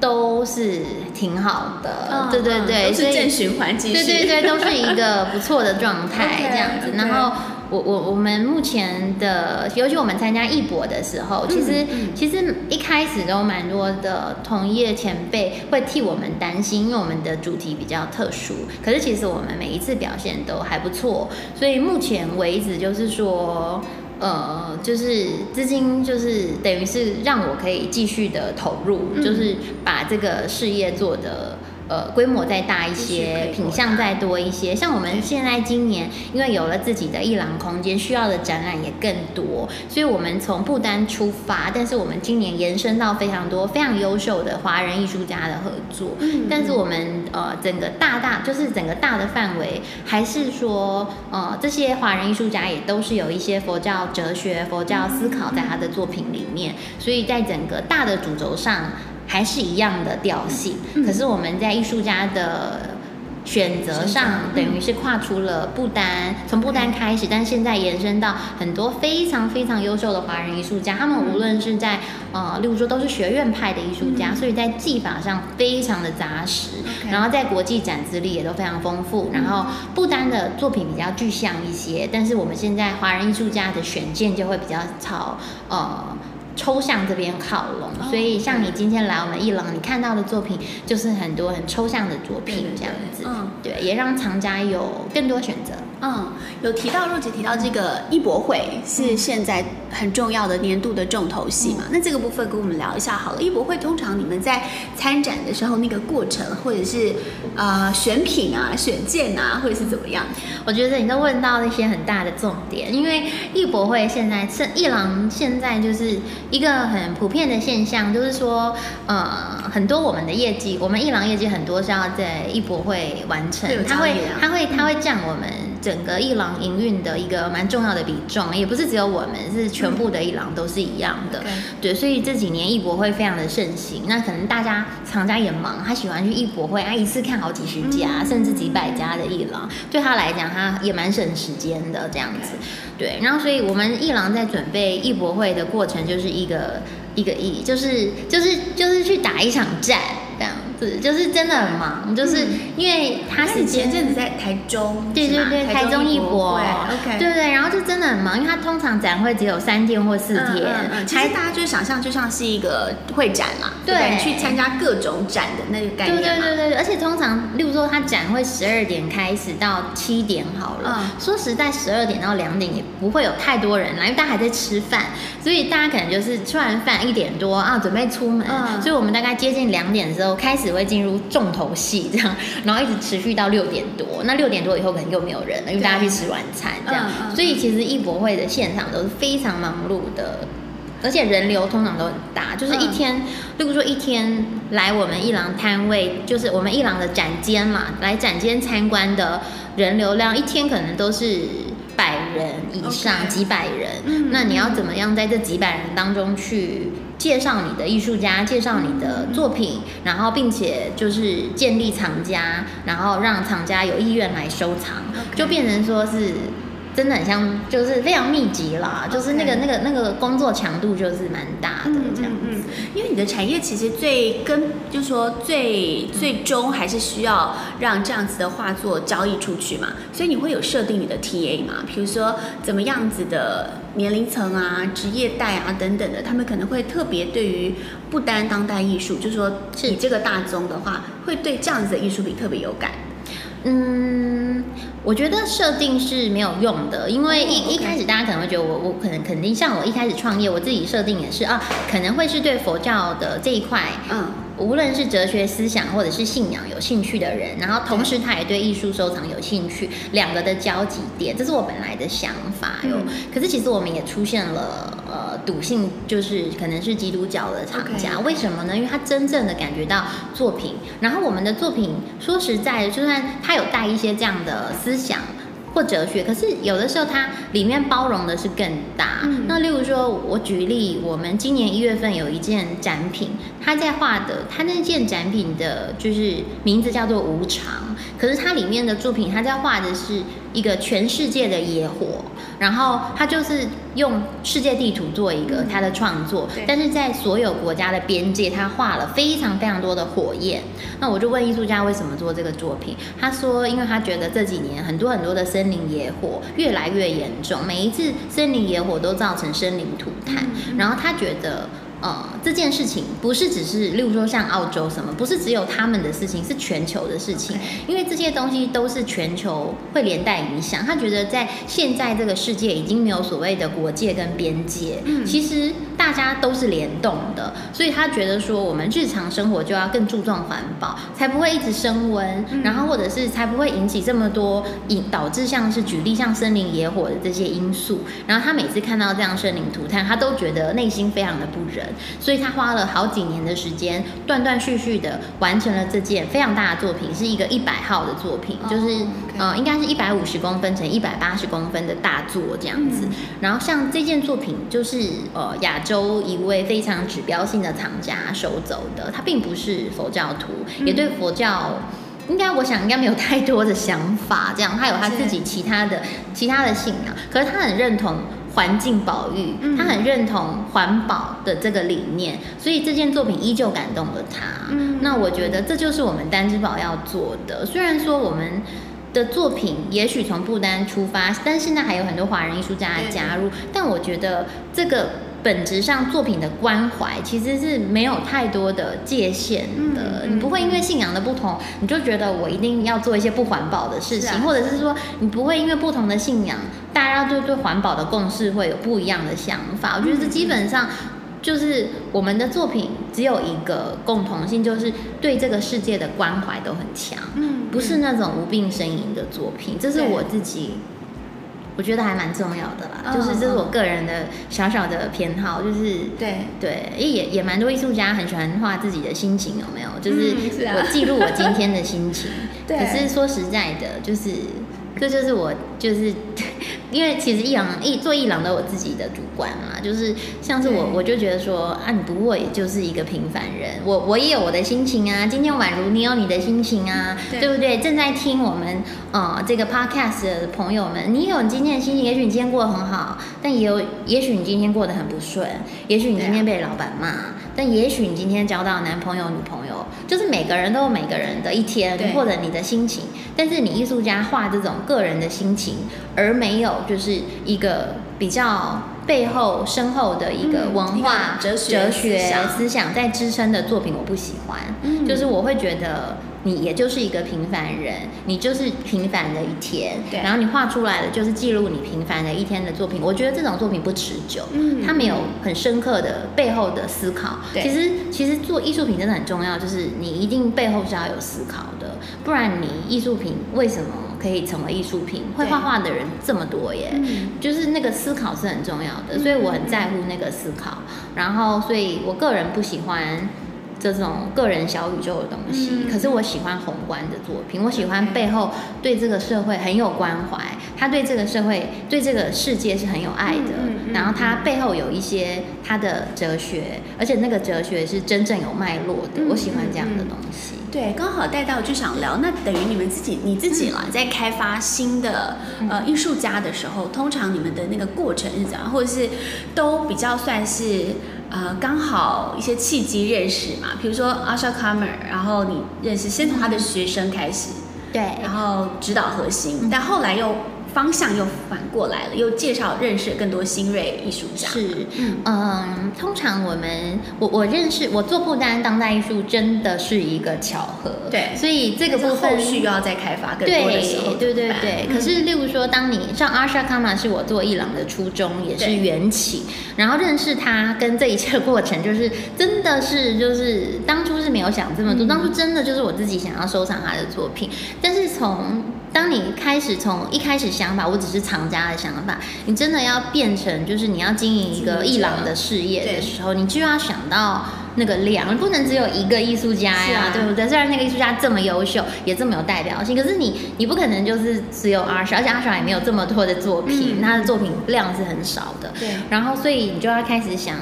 都是挺好的，嗯、对对对，是正循环继续，对对对，都是一个不错的状态 这样子，然后。我我我们目前的，尤其我们参加艺博的时候，其实、其实一开始都蛮多的同业前辈会替我们担心，因为我们的主题比较特殊。可是其实我们每一次表现都还不错，所以目前为止就是说，呃，就是资金就是等于是让我可以继续的投入，嗯、就是把这个事业做得。呃，规模再大一些，品相再多一些。像我们现在今年，因为有了自己的一廊空间，需要的展览也更多，所以我们从不丹出发，但是我们今年延伸到非常多非常优秀的华人艺术家的合作。嗯，但是我们呃，整个大大就是整个大的范围，还是说呃，这些华人艺术家也都是有一些佛教哲学、佛教思考在他的作品里面，所以在整个大的主轴上。还是一样的调性，嗯、可是我们在艺术家的选择上，嗯、等于是跨出了不丹，从不丹开始，但现在延伸到很多非常非常优秀的华人艺术家，他们无论是在呃，例如说都是学院派的艺术家，嗯、所以在技法上非常的扎实，嗯、然后在国际展资历也都非常丰富，然后不丹的作品比较具象一些，但是我们现在华人艺术家的选件就会比较朝呃。抽象这边靠拢，所以像你今天来我们艺廊，你看到的作品就是很多很抽象的作品这样子，嗯，对，也让藏家有更多选择。嗯，有提到若姐提到这个艺博会是现在很重要的年度的重头戏嘛？嗯、那这个部分跟我们聊一下好了。艺博会通常你们在参展的时候那个过程，或者是呃选品啊、选件啊，或者是怎么样？我觉得你都问到一些很大的重点，因为艺博会现在是艺廊现在就是一个很普遍的现象，就是说呃很多我们的业绩，我们一郎业绩很多是要在艺博会完成，他会他会他会降我们。整个艺廊营运的一个蛮重要的比重，也不是只有我们，是全部的艺廊都是一样的。嗯、对，所以这几年艺博会非常的盛行。那可能大家厂家也忙，他喜欢去艺博会，他一次看好几十家，嗯、甚至几百家的艺廊，对他来讲，他也蛮省时间的这样子。对，然后所以我们艺廊在准备艺博会的过程，就是一个一个艺，就是就是就是去打一场战这样。是，就是真的很忙，就是因为他是前阵子在台中，对对对，台中艺博，OK，对对，然后就真的很忙，因为他通常展会只有三天或四天，其实大家就想象就像是一个会展嘛，对，去参加各种展的那个概念，对对对对，而且通常，例如说他展会十二点开始到七点好了，说实在十二点到两点也不会有太多人来，因为大家还在吃饭，所以大家可能就是吃完饭一点多啊，准备出门，所以我们大概接近两点的时候开始。会进入重头戏这样，然后一直持续到六点多。那六点多以后可能又没有人了，因为大家去吃晚餐这样。嗯、所以其实艺博会的现场都是非常忙碌的，而且人流通常都很大。就是一天，嗯、例如说一天来我们一郎摊位，就是我们一郎的展间嘛，来展间参观的人流量，一天可能都是百人以上，Okay. 几百人。嗯、那你要怎么样在这几百人当中去？介绍你的艺术家，介绍你的作品，然后并且就是建立藏家，然后让藏家有意愿来收藏，Okay. 就变成说是。真的很像，就是非常密集啦，Okay. 就是那个那个那个工作强度就是蛮大的这样子。嗯，嗯，嗯，因为你的产业其实最根，就是说最最终还是需要让这样子的画作交易出去嘛，所以你会有设定你的 TA 嘛？比如说怎么样子的年龄层啊、职业带啊等等的，他们可能会特别对于不单当代艺术，就是说你这个大宗的话，会对这样子的艺术品特别有感。嗯，我觉得设定是没有用的，因为一一开始大家可能会觉得我我可能肯定像我一开始创业，我自己设定也是啊，可能会是对佛教的这一块，嗯。无论是哲学思想或者是信仰有兴趣的人，然后同时他也对艺术收藏有兴趣，两个的交集点，这是我本来的想法哟。嗯、可是其实我们也出现了呃笃信，就是可能是基督教的厂家.为什么呢？因为他真正的感觉到作品，然后我们的作品说实在的，就算他有带一些这样的思想。或哲学，可是有的时候它里面包容的是更大。嗯、那例如说，我举例，我们今年一月份有一件展品，他在画的，他那件展品的就是名字叫做无常，可是它里面的作品，他在画的是一个全世界的野火。然后他就是用世界地图做一个他的创作，嗯、但是在所有国家的边界，他画了非常非常多的火焰。那我就问艺术家为什么做这个作品？他说，因为他觉得这几年很多很多的森林野火越来越严重，每一次森林野火都造成生灵涂炭，嗯、然后他觉得。呃，这件事情不是只是，例如说像澳洲什么，不是只有他们的事情，是全球的事情。因为这些东西都是全球会连带影响。他觉得在现在这个世界已经没有所谓的国界跟边界，嗯，其实大家都是联动的。所以他觉得说，我们日常生活就要更注重环保，才不会一直升温，嗯、然后或者是才不会引起这么多引导致像是举例像森林野火的这些因素。然后他每次看到这样生灵涂炭，他都觉得内心非常的不忍。所以他花了好几年的时间，断断续续的完成了这件非常大的作品，是一个一百号的作品，就是、oh. 呃，应该是一百五十公分乘一百八十公分的大作这样子。嗯、然后像这件作品，就是呃亚洲一位非常指标性的藏家收走的，他并不是佛教徒，嗯、也对佛教应该我想应该没有太多的想法，这样他有他自己其他的其他的信仰，可是他很认同。环境保育，他很认同环保的这个理念，所以这件作品依旧感动了他。嗯，那我觉得这就是我们单之宝要做的。虽然说我们的作品也许从不丹出发，但现在还有很多华人艺术家的加入，但我觉得这个本质上作品的关怀其实是没有太多的界限的，嗯、你不会因为信仰的不同，你就觉得我一定要做一些不环保的事情，啊、或者是说你不会因为不同的信仰，大家就对环保的共识会有不一样的想法。我觉得这基本上就是我们的作品只有一个共同性，就是对这个世界的关怀都很强，嗯，不是那种无病呻吟的作品，这是我自己。我觉得还蛮重要的啦，oh, 就是这是我个人的小小的偏好，就是对对，也也蛮多艺术家很喜欢画自己的心情，有没有？就是我记录我今天的心情。对，可是说实在的，就是这就是我就是。因为其实艺廊艺做艺廊都有自己的主观嘛，就是像是我，我就觉得说啊，你不过也就是一个平凡人，我我也有我的心情啊。今天宛如你有你的心情啊，对，对不对？正在听我们呃这个 podcast 的朋友们，你有你今天的心情，也许你今天过得很好，但也有也许你今天过得很不顺，也许你今天被老板骂，但也许你今天交到男朋友女朋友，就是每个人都有每个人的一天，或者你的心情。但是你艺术家画这种个人的心情，而没有。就是一个比较背后深厚的一个文化、哲学、哲学思想在支撑的作品，我不喜欢。嗯，就是我会觉得你也就是一个平凡人，你就是平凡的一天。对，然后你画出来的就是记录你平凡的一天的作品。我觉得这种作品不持久，嗯，它没有很深刻的背后的思考。对，其实其实做艺术品真的很重要，就是你一定背后是要有思考的，不然你艺术品为什么？可以成为艺术品，会画画的人这么多耶，嗯、就是那个思考是很重要的，所以我很在乎那个思考。然后，所以我个人不喜欢这种个人小宇宙的东西，嗯、可是我喜欢宏观的作品，我喜欢背后对这个社会很有关怀，他对这个社会、对这个世界是很有爱的。嗯嗯、然后他背后有一些他的哲学，而且那个哲学是真正有脉络的。我喜欢这样的东西。对，刚好带到就想聊，那等于你们自己你自己啦，在开发新的呃艺术家的时候，通常你们的那个过程是怎样，或者是都比较算是呃刚好一些契机认识嘛？比如说 Asha Kumar，然后你认识先从他的学生开始，对，然后指导核心，但后来又。方向又反过来了，又介绍认识更多新锐艺术家。是，嗯，通常我们我我认识我做不单当代艺术真的是一个巧合，对，所以这个部分后续又要再开发更多的时候，对对对对。嗯、可是，例如说，当你像阿莎卡玛是我做艺廊的初衷，也是缘起，然后认识他跟这一切的过程，就是真的是就是当初是没有想这么多，嗯、当初真的就是我自己想要收藏他的作品，但是从当你开始从一开始想法，我只是藏家的想法，你真的要变成就是你要经营一个艺廊的事业的时候，你就要想到那个量，不能只有一个艺术家呀，啊、对不对？虽然那个艺术家这么优秀，也这么有代表性，可是你你不可能就是只有 Asha，而且 Asha 也没有这么多的作品，嗯、他的作品量是很少的。对，然后所以你就要开始想。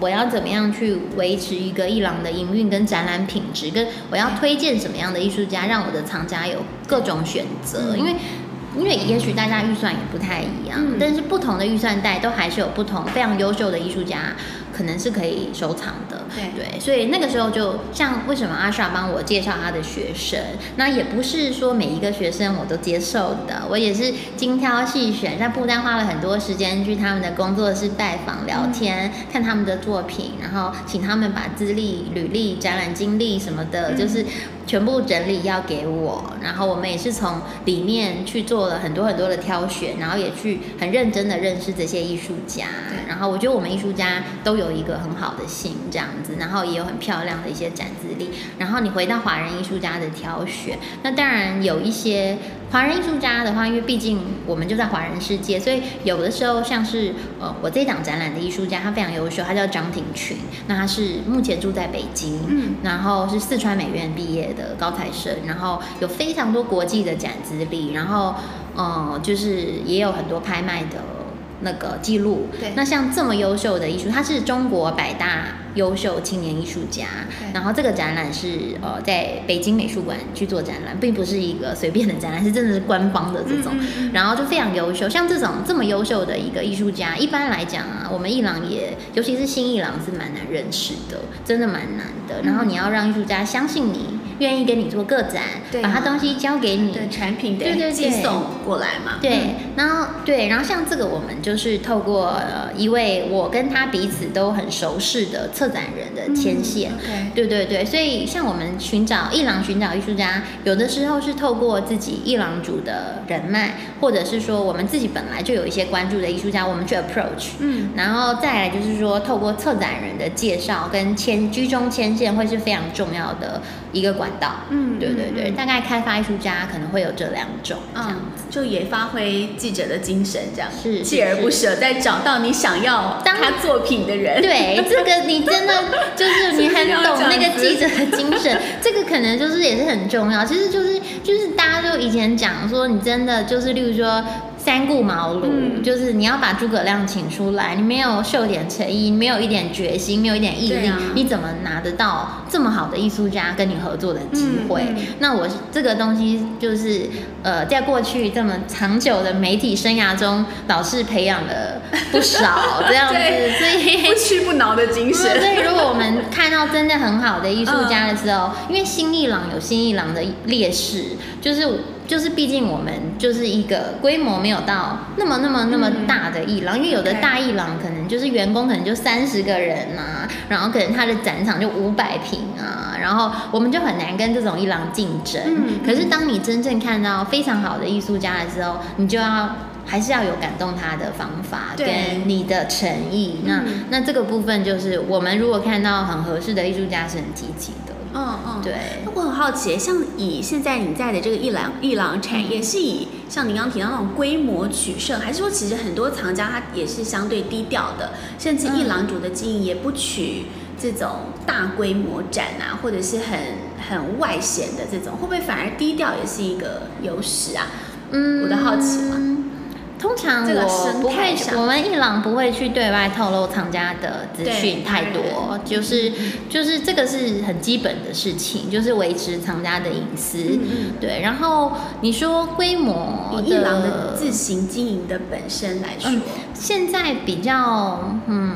我要怎么样去维持一个艺廊的营运跟展览品质？跟我要推荐什么样的艺术家，让我的藏家有各种选择？因为，因为也许大家预算也不太一样，但是不同的预算带都还是有不同非常优秀的艺术家。可能是可以收藏的，对。对，所以那个时候就像为什么 Asha 帮我介绍他的学生，那也不是说每一个学生我都接受的，我也是精挑细选，在布丹花了很多时间去他们的工作室拜访、聊天，嗯、看他们的作品，然后请他们把资历、履历、展览经历什么的，嗯、就是全部整理要给我，然后我们也是从里面去做了很多很多的挑选，然后也去很认真的认识这些艺术家，对。然后我觉得我们艺术家都。有一个很好的心这样子，然后也有很漂亮的一些展资历。然后你回到华人艺术家的挑选，那当然有一些华人艺术家的话，因为毕竟我们就在华人世界，所以有的时候像是呃，我这档展览的艺术家，他非常优秀，他叫张庭群，那他是目前住在北京，嗯，然后是四川美院毕业的高材生，然后有非常多国际的展资历，然后呃，就是也有很多拍卖的。那个记录，对，那像这么优秀的艺术，他是中国百大优秀青年艺术家。然后这个展览是呃在北京美术馆去做展览，并不是一个随便的展览，是真的是官方的这种。然后就非常优秀，像这种这么优秀的一个艺术家，一般来讲啊，我们艺廊也，尤其是新艺廊是蛮难认识的，真的蛮难的。然后你要让艺术家相信你。愿意跟你做个展，对把他东西交给你，对产品的寄送过来嘛？对，嗯、然后对，然后像这个，我们就是透过呃一位我跟他彼此都很熟识的策展人的牵线，嗯 okay、对对对，所以像我们寻找艺廊寻找艺术家，有的时候是透过自己艺廊主的人脉，或者是说我们自己本来就有一些关注的艺术家，我们去 approach，嗯，然后再来就是说透过策展人的介绍跟牵居中牵线，会是非常重要的一个管道，嗯，对对对，大概开发艺术家可能会有这两种，这样子，就也发挥记者的精神，这样是锲而不舍，在找到你想要当他作品的人。对，这个你真的 就是你很懂那个记者的精神，这个可能就是也是很重要。其实就是就是大家就以前讲说，你真的就是例如说。三顾茅庐，嗯、就是你要把诸葛亮请出来，你没有秀点诚意，你没有一点决心，没有一点毅力，啊、你怎么拿得到这么好的艺术家跟你合作的机会？嗯嗯、那我这个东西就是呃，在过去这么长久的媒体生涯中，老是培养了不少 这样子，所以不屈不挠的精神。所以如果我们看到真的很好的艺术家的时候，嗯、因为新一郎有新一郎的劣势，就是。就是毕竟我们就是一个规模没有到那么那么那么大的艺廊，因为有的大艺廊可能就是员工可能就三十个人啊，然后可能他的展场就五百平啊，然后我们就很难跟这种艺廊竞争。可是当你真正看到非常好的艺术家的时候，你就要还是要有感动他的方法跟你的诚意。那那这个部分就是我们如果看到很合适的艺术家是很积极的。嗯嗯，对。那我很好奇，像以现在你在的这个艺廊艺廊产业，是以像您刚刚提到那种规模取胜，还是说其实很多藏家他也是相对低调的，甚至艺廊主的经营也不取这种大规模展啊，或者是很很外显的这种，会不会反而低调也是一个优势啊？嗯，我的好奇嘛。通常我不会，我们一朗不会去对外透露藏家的资讯太多，就是就是这个是很基本的事情，就是维持藏家的隐私。嗯、对，然后你说规模一朗的自行经营的本身来说，嗯、现在比较嗯，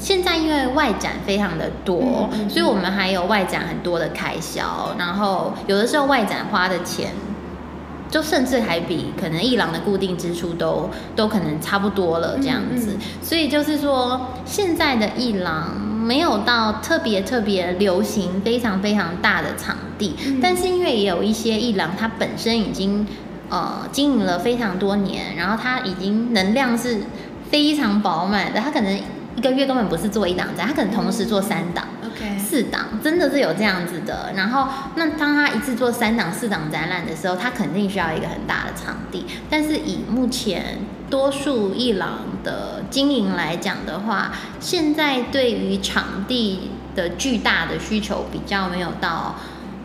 现在因为外展非常的多，嗯、所以我们还有外展很多的开销，然后有的时候外展花的钱。就甚至还比可能艺廊的固定支出都都可能差不多了这样子，嗯。嗯、所以就是说现在的艺廊没有到特别特别流行非常非常大的场地，嗯、但是因为也有一些艺廊它本身已经呃经营了非常多年，然后它已经能量是非常饱满的，它可能一个月根本不是做一档展，它可能同时做三档。四档真的是有这样子的，然后那当他一次做三档、四档展览的时候，他肯定需要一个很大的场地。但是以目前多数艺廊的经营来讲的话，现在对于场地的巨大的需求比较没有到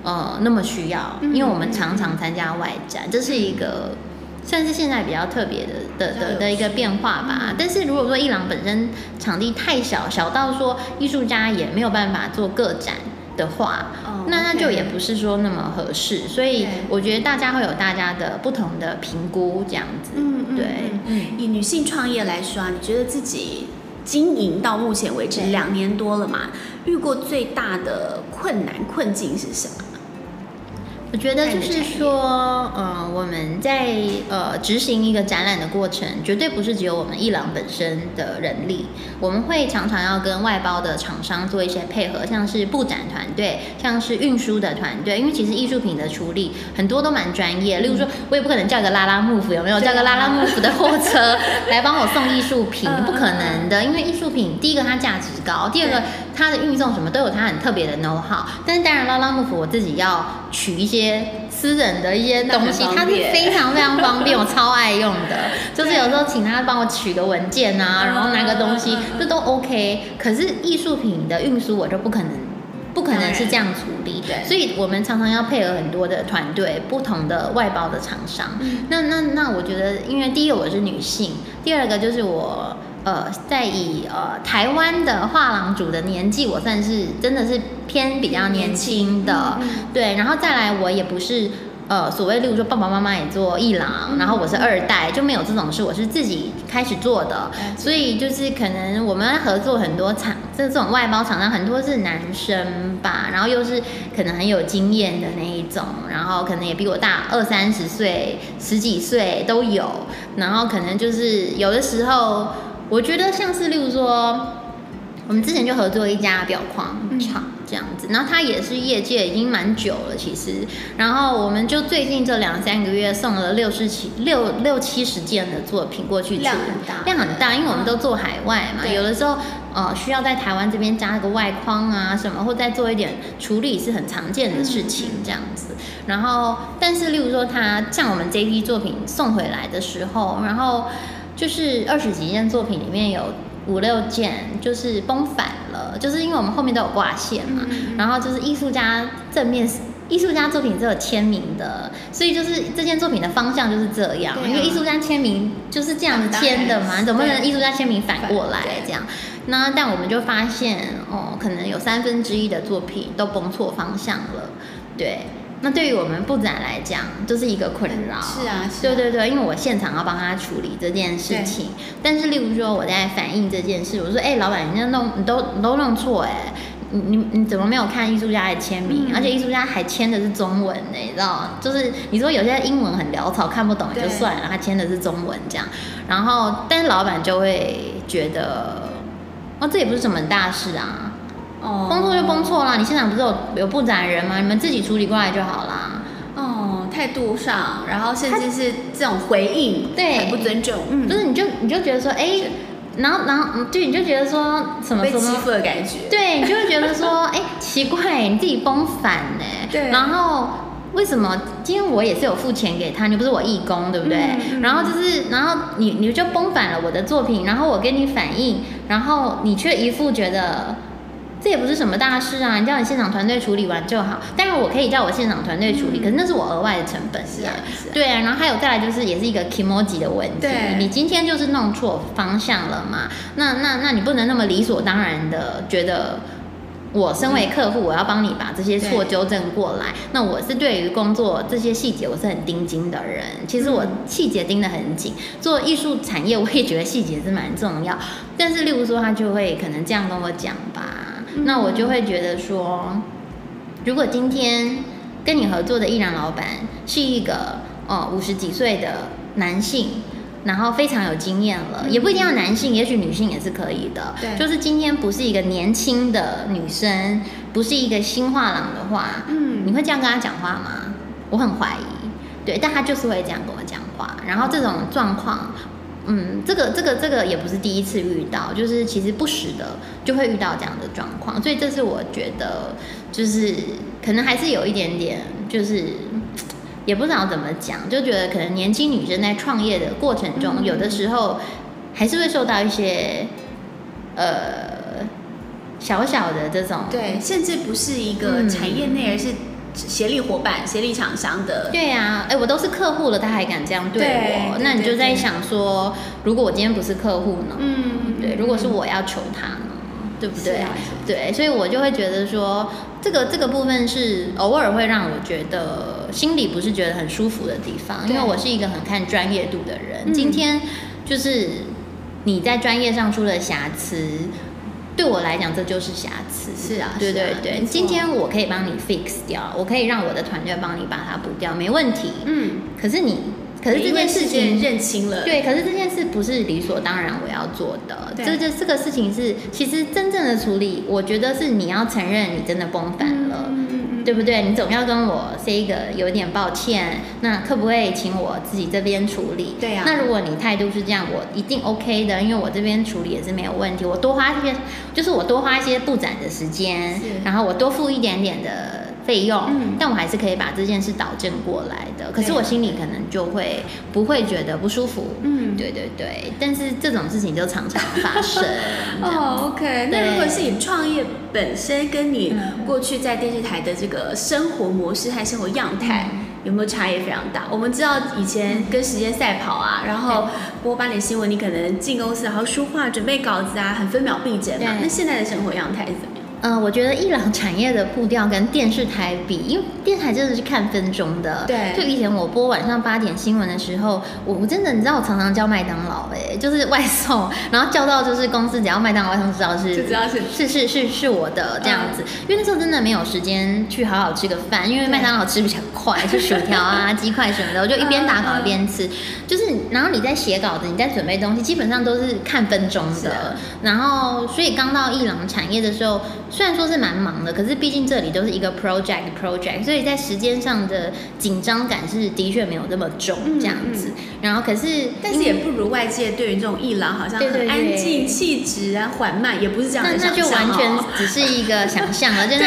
呃那么需要，因为我们常常参加外展，这是一个。算是现在比较特别的的的的一个变化吧。但是如果说伊朗本身场地太小，小到说艺术家也没有办法做个展的话，那那就也不是说那么合适。所以我觉得大家会有大家的不同的评估，这样子。嗯，对。以女性创业来说啊，你觉得自己经营到目前为止两年多了嘛，遇过最大的困难困境是什么？我觉得就是说，呃，我们在呃执行一个展览的过程，绝对不是只有我们伊朗本身的人力，我们会常常要跟外包的厂商做一些配合，像是布展团队，像是运输的团队，因为其实艺术品的处理很多都蛮专业，例如说，我也不可能叫个拉拉木夫，有没有？叫个拉拉木夫的货车 来帮我送艺术品，不可能的，因为艺术品第一个它价值高，第二个它的运送什么都有它很特别的 know how，但是当然拉拉木府我自己要取一些。些私人的一些东西，它是非常非常方便，我超爱用的。就是有时候请他帮我取个文件啊，然后拿个东西，这都 OK。可是艺术品的运输我就不可能，不可能是这样处理。对，所以我们常常要配合很多的团队，不同的外包的厂商。那那那，我觉得，因为第一个我是女性，第二个就是我。呃，在以呃台湾的画廊主的年纪，我算是真的是偏比较年轻的，对，然后再来我也不是。呃，所谓例如说爸爸妈妈也做艺廊，然后我是二代，就没有这种事，我是自己开始做的，所以就是可能我们合作很多厂，这这种外包厂商很多是男生吧，然后又是可能很有经验的那一种，然后可能也比我大二三十岁、十几岁都有，然后可能就是有的时候，我觉得像是例如说，我们之前就合作一家表框厂。嗯这样子，然后他也是业界已经蛮久了，其实，然后我们就最近这两三个月送了六十七六六七十件的作品过去，量很大，量很大，因为我们都做海外嘛，嗯、有的时候呃需要在台湾这边加个外框啊什么，或再做一点处理是很常见的事情，这样子。然后，但是例如说他像我们这批作品送回来的时候，然后就是二十几件作品里面有。五六件就是崩反了，就是因为我们后面都有挂线嘛，嗯、然后就是艺术家正面，艺术家作品是有签名的，所以就是这件作品的方向就是这样，啊、因为艺术家签名就是这样子签的嘛，总不能艺术家签名反过来这样。那但我们就发现哦，可能有三分之一的作品都崩错方向了，对。那对于我们布展来讲，就是一个困扰。是啊，是啊，对对对，因为我现场要帮他处理这件事情。对但是，例如说我在反映这件事，我说：“哎，老板，你那弄你都你都弄错哎，你你你怎么没有看艺术家的签名？嗯、而且艺术家还签的是中文呢，你知道？就是你说有些英文很潦草，看不懂也就算了，他签的是中文这样。然后，但是老板就会觉得，哦，这也不是什么大事啊。”哦，崩错就崩错啦，你现场不是有有布展人吗？你们自己处理过来就好啦。哦，态度上，然后甚至是这种回应，对，很不尊重。嗯，不是你就你就觉得说，哎，然后然后对，你就觉得说什么被欺负的感觉。对，你就会觉得说，哎，奇怪，你自己崩反呢？对。然后为什么今天我也是有付钱给他，你不是我义工，对不对？然后就是，然后你你就崩反了我的作品，然后我跟你反映，然后你却一副觉得。这也不是什么大事啊，你叫你现场团队处理完就好。当然我可以叫我现场团队处理，嗯、可是那是我额外的成本。是啊，是啊。对啊，然后还有再来就是也是一个 kimoji 的问题。对你今天就是弄错方向了嘛？那那那你不能那么理所当然的觉得我身为客户，我要帮你把这些错纠正过来。那我是对于工作这些细节我是很盯紧的人。其实我细节盯得很紧。做艺术产业我也觉得细节是蛮重要。但是例如说他就会可能这样跟我讲吧。那我就会觉得说，如果今天跟你合作的艺廊老板是一个哦五十几岁的男性，然后非常有经验了，也不一定要男性，也许女性也是可以的。对，就是今天不是一个年轻的女生，不是一个新画廊的话，嗯，你会这样跟他讲话吗？我很怀疑，对，但他就是会这样跟我讲话，然后这种状况。嗯，这个这个这个也不是第一次遇到，就是其实不时的就会遇到这样的状况，所以这是我觉得就是可能还是有一点点，就是也不知道怎么讲，就觉得可能年轻女生在创业的过程中，嗯、有的时候还是会受到一些呃小小的这种，对，甚至不是一个产业内，而是。协力伙伴、协力厂商的，对呀、啊，哎，我都是客户了，他还敢这样对我，那你就在想说，如果我今天不是客户呢？嗯，对，如果是我要求他呢，嗯、对不对？啊、对，所以我就会觉得说，这个这个部分是偶尔会让我觉得心里不是觉得很舒服的地方，因为我是一个很看专业度的人。嗯、今天就是你在专业上出了瑕疵。对我来讲，这就是瑕疵。是啊，对对对。今天我可以帮你 fix 掉，我可以让我的团队帮你把它补掉，没问题。嗯。可是你，可是这件事情认清了。对，可是这件事不是理所当然我要做的。对。这这这个事情是，其实真正的处理，我觉得是你要承认你真的崩反了。嗯。对不对？你总要跟我 say 一个有点抱歉，那可不可以请我自己这边处理？对呀、啊。那如果你态度是这样，我一定 OK 的，因为我这边处理也是没有问题。我多花一些，就是我多花一些布展的时间，然后我多付一点点的。费用，嗯、但我还是可以把这件事导正过来的。可是我心里可能就会不会觉得不舒服。嗯，对对对。但是这种事情就常常发生。哦，OK。那如果是你创业本身跟你过去在电视台的这个生活模式和生活样态，有没有差异非常大？我们知道以前跟时间赛跑啊，然后播八点新闻，你可能进公司，然后说话、准备稿子啊，很分秒必争嘛。那现在的生活样态是怎么呃，我觉得伊朗产业的步调跟电视台比，因为电视台真的是看分钟的。对。就以前我播晚上八点新闻的时候，我我真的你知道，我常常叫麦当劳哎、欸，就是外送，然后叫到就是公司只要麦当劳外送知道是，就知道是是是是是我的这样子。嗯、因为那时候真的没有时间去好好吃个饭，因为麦当劳吃比较快，就薯条啊、鸡块什么的，我就一边打稿一边吃。就是然后你在写稿子，你在准备东西，基本上都是看分钟的。然后所以刚到伊朗产业的时候。虽然说是蛮忙的，可是毕竟这里都是一个 project project，所以在时间上的紧张感是的确没有那么重这样子。嗯嗯、然后可是，但是也不如外界对于这种艺廊好像很安静、气质啊缓慢，也不是这样的。那那就完全只是一个想象了，就是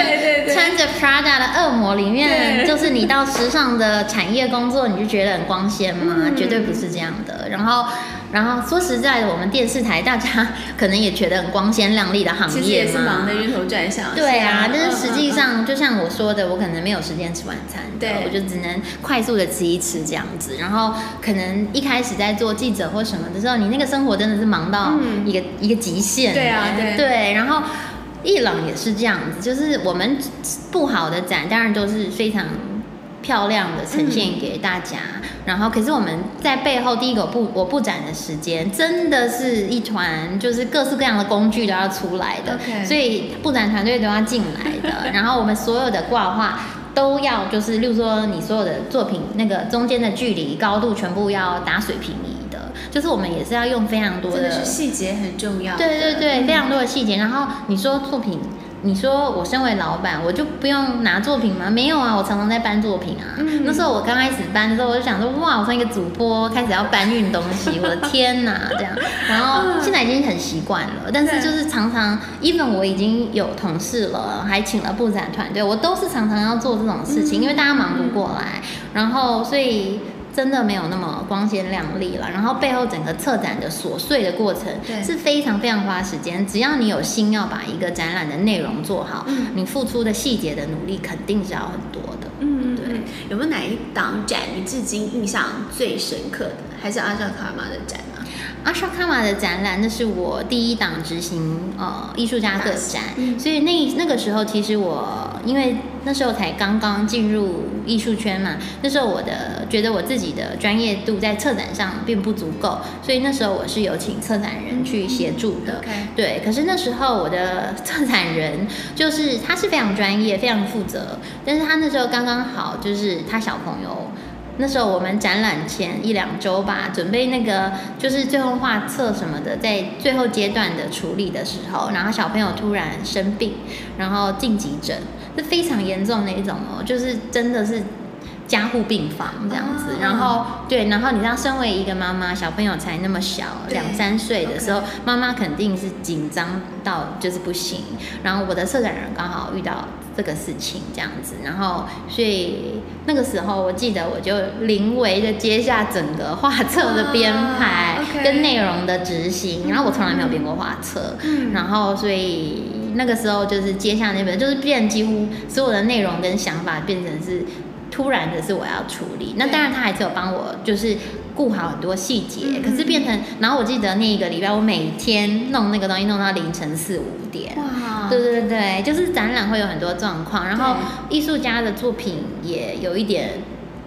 穿着 Prada 的恶魔里面，就是你到时尚的产业工作，你就觉得很光鲜吗？嗯、绝对不是这样的。然后。然后说实在的，我们电视台大家可能也觉得很光鲜亮丽的行业嘛，其实也是忙得晕头转向。对啊，但是实际上，就像我说的，我可能没有时间吃晚餐，对，我就只能快速的吃一吃这样子。然后可能一开始在做记者或什么的时候，你那个生活真的是忙到一个、嗯、一个极限。对啊，对。对，然后伊朗也是这样子，就是我们不好的展，当然都是非常。漂亮的呈现给大家，嗯、然后可是我们在背后第一个布我布展的时间，真的是一团就是各式各样的工具都要出来的.所以布展团队都要进来的，然后我们所有的挂画都要就是，例如说你所有的作品那个中间的距离高度全部要打水平仪的，就是我们也是要用非常多的，真的是细节很重要，对对对，非常多的细节，然后你说作品。你说我身为老板，我就不用拿作品吗？没有啊，我常常在搬作品啊。嗯、那时候我刚开始搬的时候，我就想说，哇，我从一个主播开始要搬运东西，我的天哪，这样。然后现在已经很习惯了，但是就是常常，even 我已经有同事了，还请了布展团队，我都是常常要做这种事情，因为大家忙不过来。然后所以。真的没有那么光鲜亮丽了，然后背后整个策展的琐碎的过程是非常非常花时间。只要你有心要把一个展览的内容做好，嗯、你付出的细节的努力肯定是要很多的。嗯，对。有没有哪一档展你至今印象最深刻的？还是阿扎卡玛的展呢？阿莎卡玛的展览，那是我第一档执行呃艺术家个展，嗯、所以那那个时候其实我因为那时候才刚刚进入艺术圈嘛，那时候我的觉得我自己的专业度在策展上并不足够，所以那时候我是有请策展人去协助的。嗯、对，可是那时候我的策展人就是他是非常专业、非常负责，但是他那时候刚刚好就是他小朋友。那时候我们展览前一两周吧，准备那个就是最后画册什么的，在最后阶段的处理的时候，然后小朋友突然生病，然后进急诊，是非常严重的一种哦，就是真的是加护病房这样子。然后对，然后你知道，身为一个妈妈，小朋友才那么小，两三岁的时候，妈妈肯定是紧张到就是不行。然后我的策展人刚好遇到。这个事情这样子，然后所以那个时候，我记得我就临危的接下整个画册的编排 跟内容的执行，然后我从来没有编过画册，然后所以那个时候就是接下那本，就是变几乎所有的内容跟想法变成是突然的是我要处理，那当然他还是有帮我就是。顾好很多细节，可是变成，然后我记得那一个礼拜，我每天弄那个东西弄到凌晨四五点。哇！对对对，就是展览会有很多状况，然后艺术家的作品也有一点。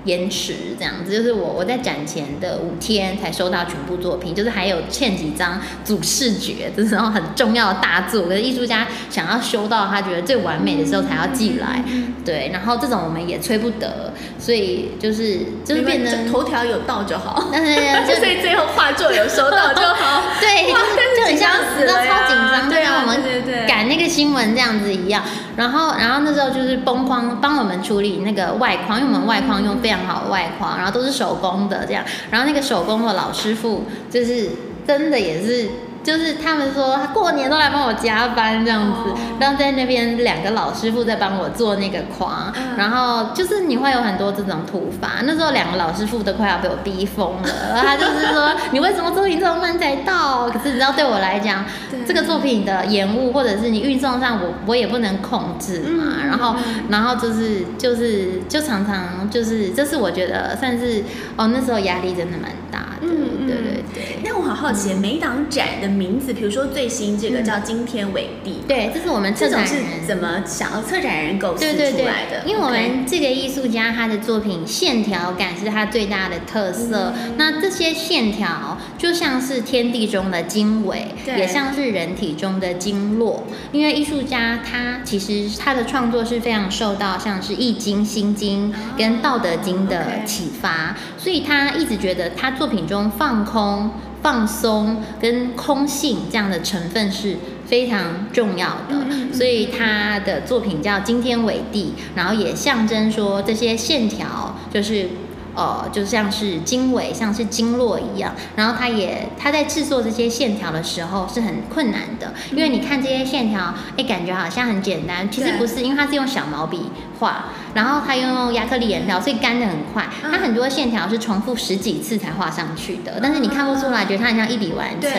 延迟这样子，就是我我在展前的五天才收到全部作品，就是还有欠几张主视觉，这时候很重要的大作，可是艺术家想要修到他觉得最完美的时候才要寄来，对，然后这种我们也催不得，所以就是就是变成头条有到就好，但是 就所以最后画作有收到就好，对，就就很像死了，超紧张，对啊，我们赶那个新闻这样子一样，然后然后那时候就是崩框帮我们处理那个外框，因为我们外框用非常好外框，然后都是手工的这样，然后那个手工的老师傅就是真的也是就是他们说他过年都来帮我加班这样子，哦、然后在那边两个老师傅在帮我做那个框，嗯、然后就是你会有很多这种突发，那时候两个老师傅都快要被我逼疯了，他就是说你为什么作品这么慢才到？可是你知道对我来讲，这个作品的延误或者是你运送上我我也不能控制嘛，嗯、然后然后就是就是就常常就是这是我觉得算是哦那时候压力真的蛮大的，嗯、对对对。那我好好奇，每档展的名字，比如说最新这个叫今天纬地，对，这是我们策展人。怎么想要策展人构思出来的？对。对对，因为我们这个艺术家他的作品线条感是他最大的特色，嗯、那这些线条就像是天地中的经纬，对。也像是人体中的经络。因为艺术家他其实他的创作是非常受到像是易经、心经跟道德经的启发，所以他一直觉得他作品中放空。放松跟空性这样的成分是非常重要的，所以他的作品叫惊天伟地，然后也象征说这些线条就是。呃，就像是经纬，像是经络一样。然后他也他在制作这些线条的时候是很困难的，因为你看这些线条，哎，感觉好像很简单，其实不是，因为他是用小毛笔画，然后他用亚克力颜料，所以干的很快。它很多线条是重复十几次才画上去的，但是你看不出来，觉得它很像一笔完成，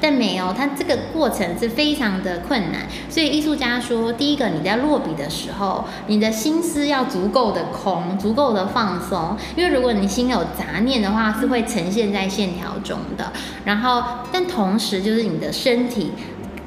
但没有，它这个过程是非常的困难。所以艺术家说，第一个你在落笔的时候，你的心思要足够的空，足够的放松，因为。如果你心有杂念的话，是会呈现在线条中的。然后，但同时就是你的身体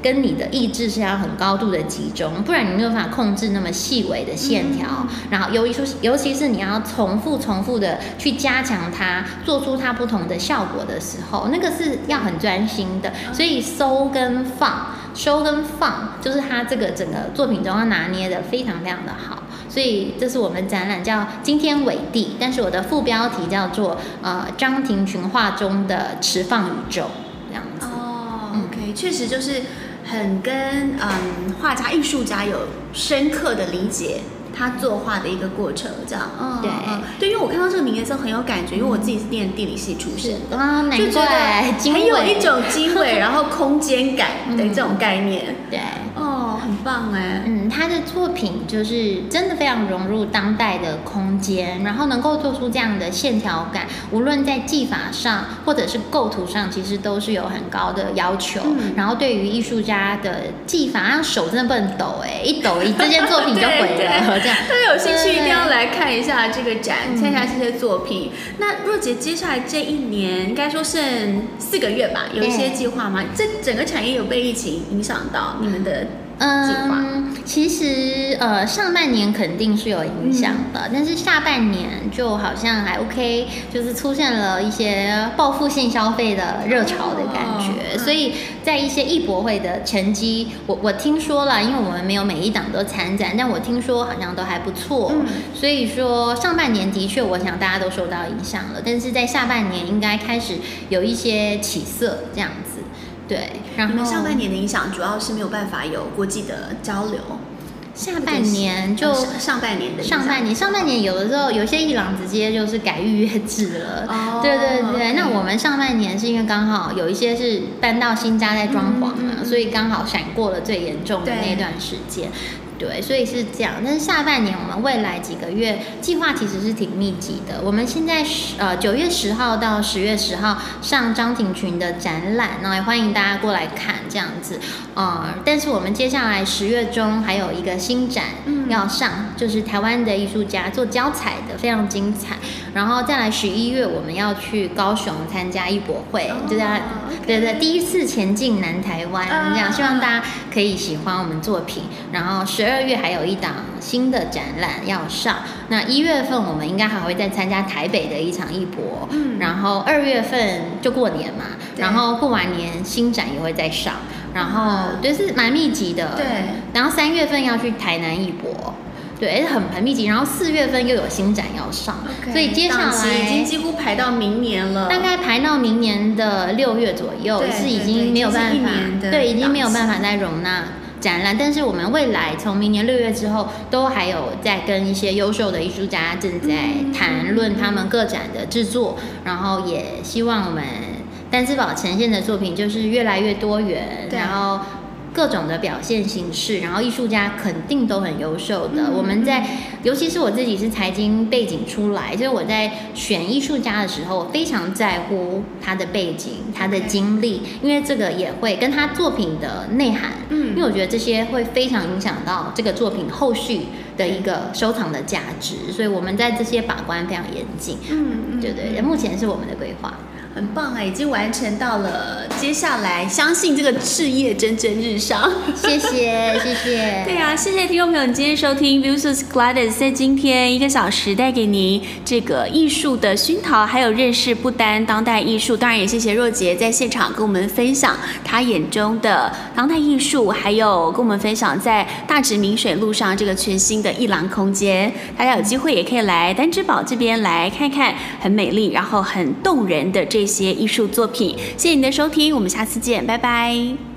跟你的意志是要很高度的集中，不然你没有办法控制那么细微的线条。然后，尤其是尤其是你要重复重复的去加强它，做出它不同的效果的时候，那个是要很专心的。所以收跟放，收跟放，就是他这个整个作品中要拿捏的非常非常的好。所以这是我们展览叫今天伟地，但是我的副标题叫做呃张庭群画中的持放宇宙这样子。哦，OK，确实就是很跟嗯画家艺术家有深刻的理解。他作画的一个过程，这样，嗯，对，对，因为我看到这个名字的时候很有感觉，因为我自己是念地理系出身的，啊，难怪，很有一种经纬，然后空间感的这种概念，对，棒哎，嗯，他的作品就是真的非常融入当代的空间，然后能够做出这样的线条感，无论在技法上或者是构图上，其实都是有很高的要求。然后对于艺术家的技法，他手真的不能抖哎，一抖 一这件作品就毁了。这样大家有兴趣一定要来看一下这个展，看一下这些作品。嗯、那若杰接下来这一年，应该说剩四个月吧，有一些计划吗？这整个产业有被疫情影响到你们的？嗯，其实呃，上半年肯定是有影响的，嗯、但是下半年就好像还 OK，就是出现了一些报复性消费的热潮的感觉，哦、所以在一些艺博会的成绩，我我听说了，因为我们没有每一档都参展，但我听说好像都还不错，嗯、所以说上半年的确，我想大家都受到影响了，但是在下半年应该开始有一些起色这样子。对，然后上半年的影响主要是没有办法有国际的交流，下半年就上半年的上半年，上半年有的时候有些伊朗直接就是改预约制了。哦，对对对那我们上半年是因为刚好有一些是搬到新家在装潢嘛，所以刚好闪过了最严重的那段时间。对，所以是这样。但是下半年我们未来几个月计划其实是挺密集的。我们现在是呃九月十号到十月十号上张庭群的展览，那也欢迎大家过来看这样子。呃，但是我们接下来十月中还有一个新展要上，就是台湾的艺术家做胶彩的，非常精彩。然后再来十一月我们要去高雄参加艺博会，哦、就这样。对对，第一次前进南台湾这样，希望大家可以喜欢我们作品。然后十二月还有一档新的展览要上，那一月份我们应该还会再参加台北的一场艺博，嗯，然后二月份就过年嘛，然后过完年新展也会再上，然后就是蛮密集的，对，然后三月份要去台南艺博。对，而且很很密集，然后四月份又有新展要上，Okay, 所以接下来已经几乎排到明年了，大概排到明年的六月左右，对是已经没有办法，对，已经没有办法再容纳展览。但是我们未来从明年六月之后，都还有在跟一些优秀的艺术家正在谈论他们个展的制作，嗯、然后也希望我们。丹之宝呈现的作品就是越来越多元，然后。各种的表现形式，然后艺术家肯定都很优秀的。嗯、我们在，尤其是我自己是财经背景出来，所以我在选艺术家的时候，我非常在乎他的背景、他的经历，因为这个也会跟他作品的内涵。嗯，因为我觉得这些会非常影响到这个作品后续的一个收藏的价值，所以我们在这些把关非常严谨。嗯，对对，目前是我们的规划。很棒啊，已经完成到了。接下来，相信这个事业蒸蒸日上。谢谢，谢谢。对啊，谢谢听众朋友，你今天收听 VUSUS Gladys，在今天一个小时带给您这个艺术的熏陶，还有认识不丹当代艺术。当然也谢谢若杰在现场跟我们分享他眼中的当代艺术，还有跟我们分享在大直明水路上这个全新的一廊空间。大家有机会也可以来丹之宝这边来看看，很美丽，然后很动人的这。一些艺术作品，谢谢你的收听，我们下次见，拜拜。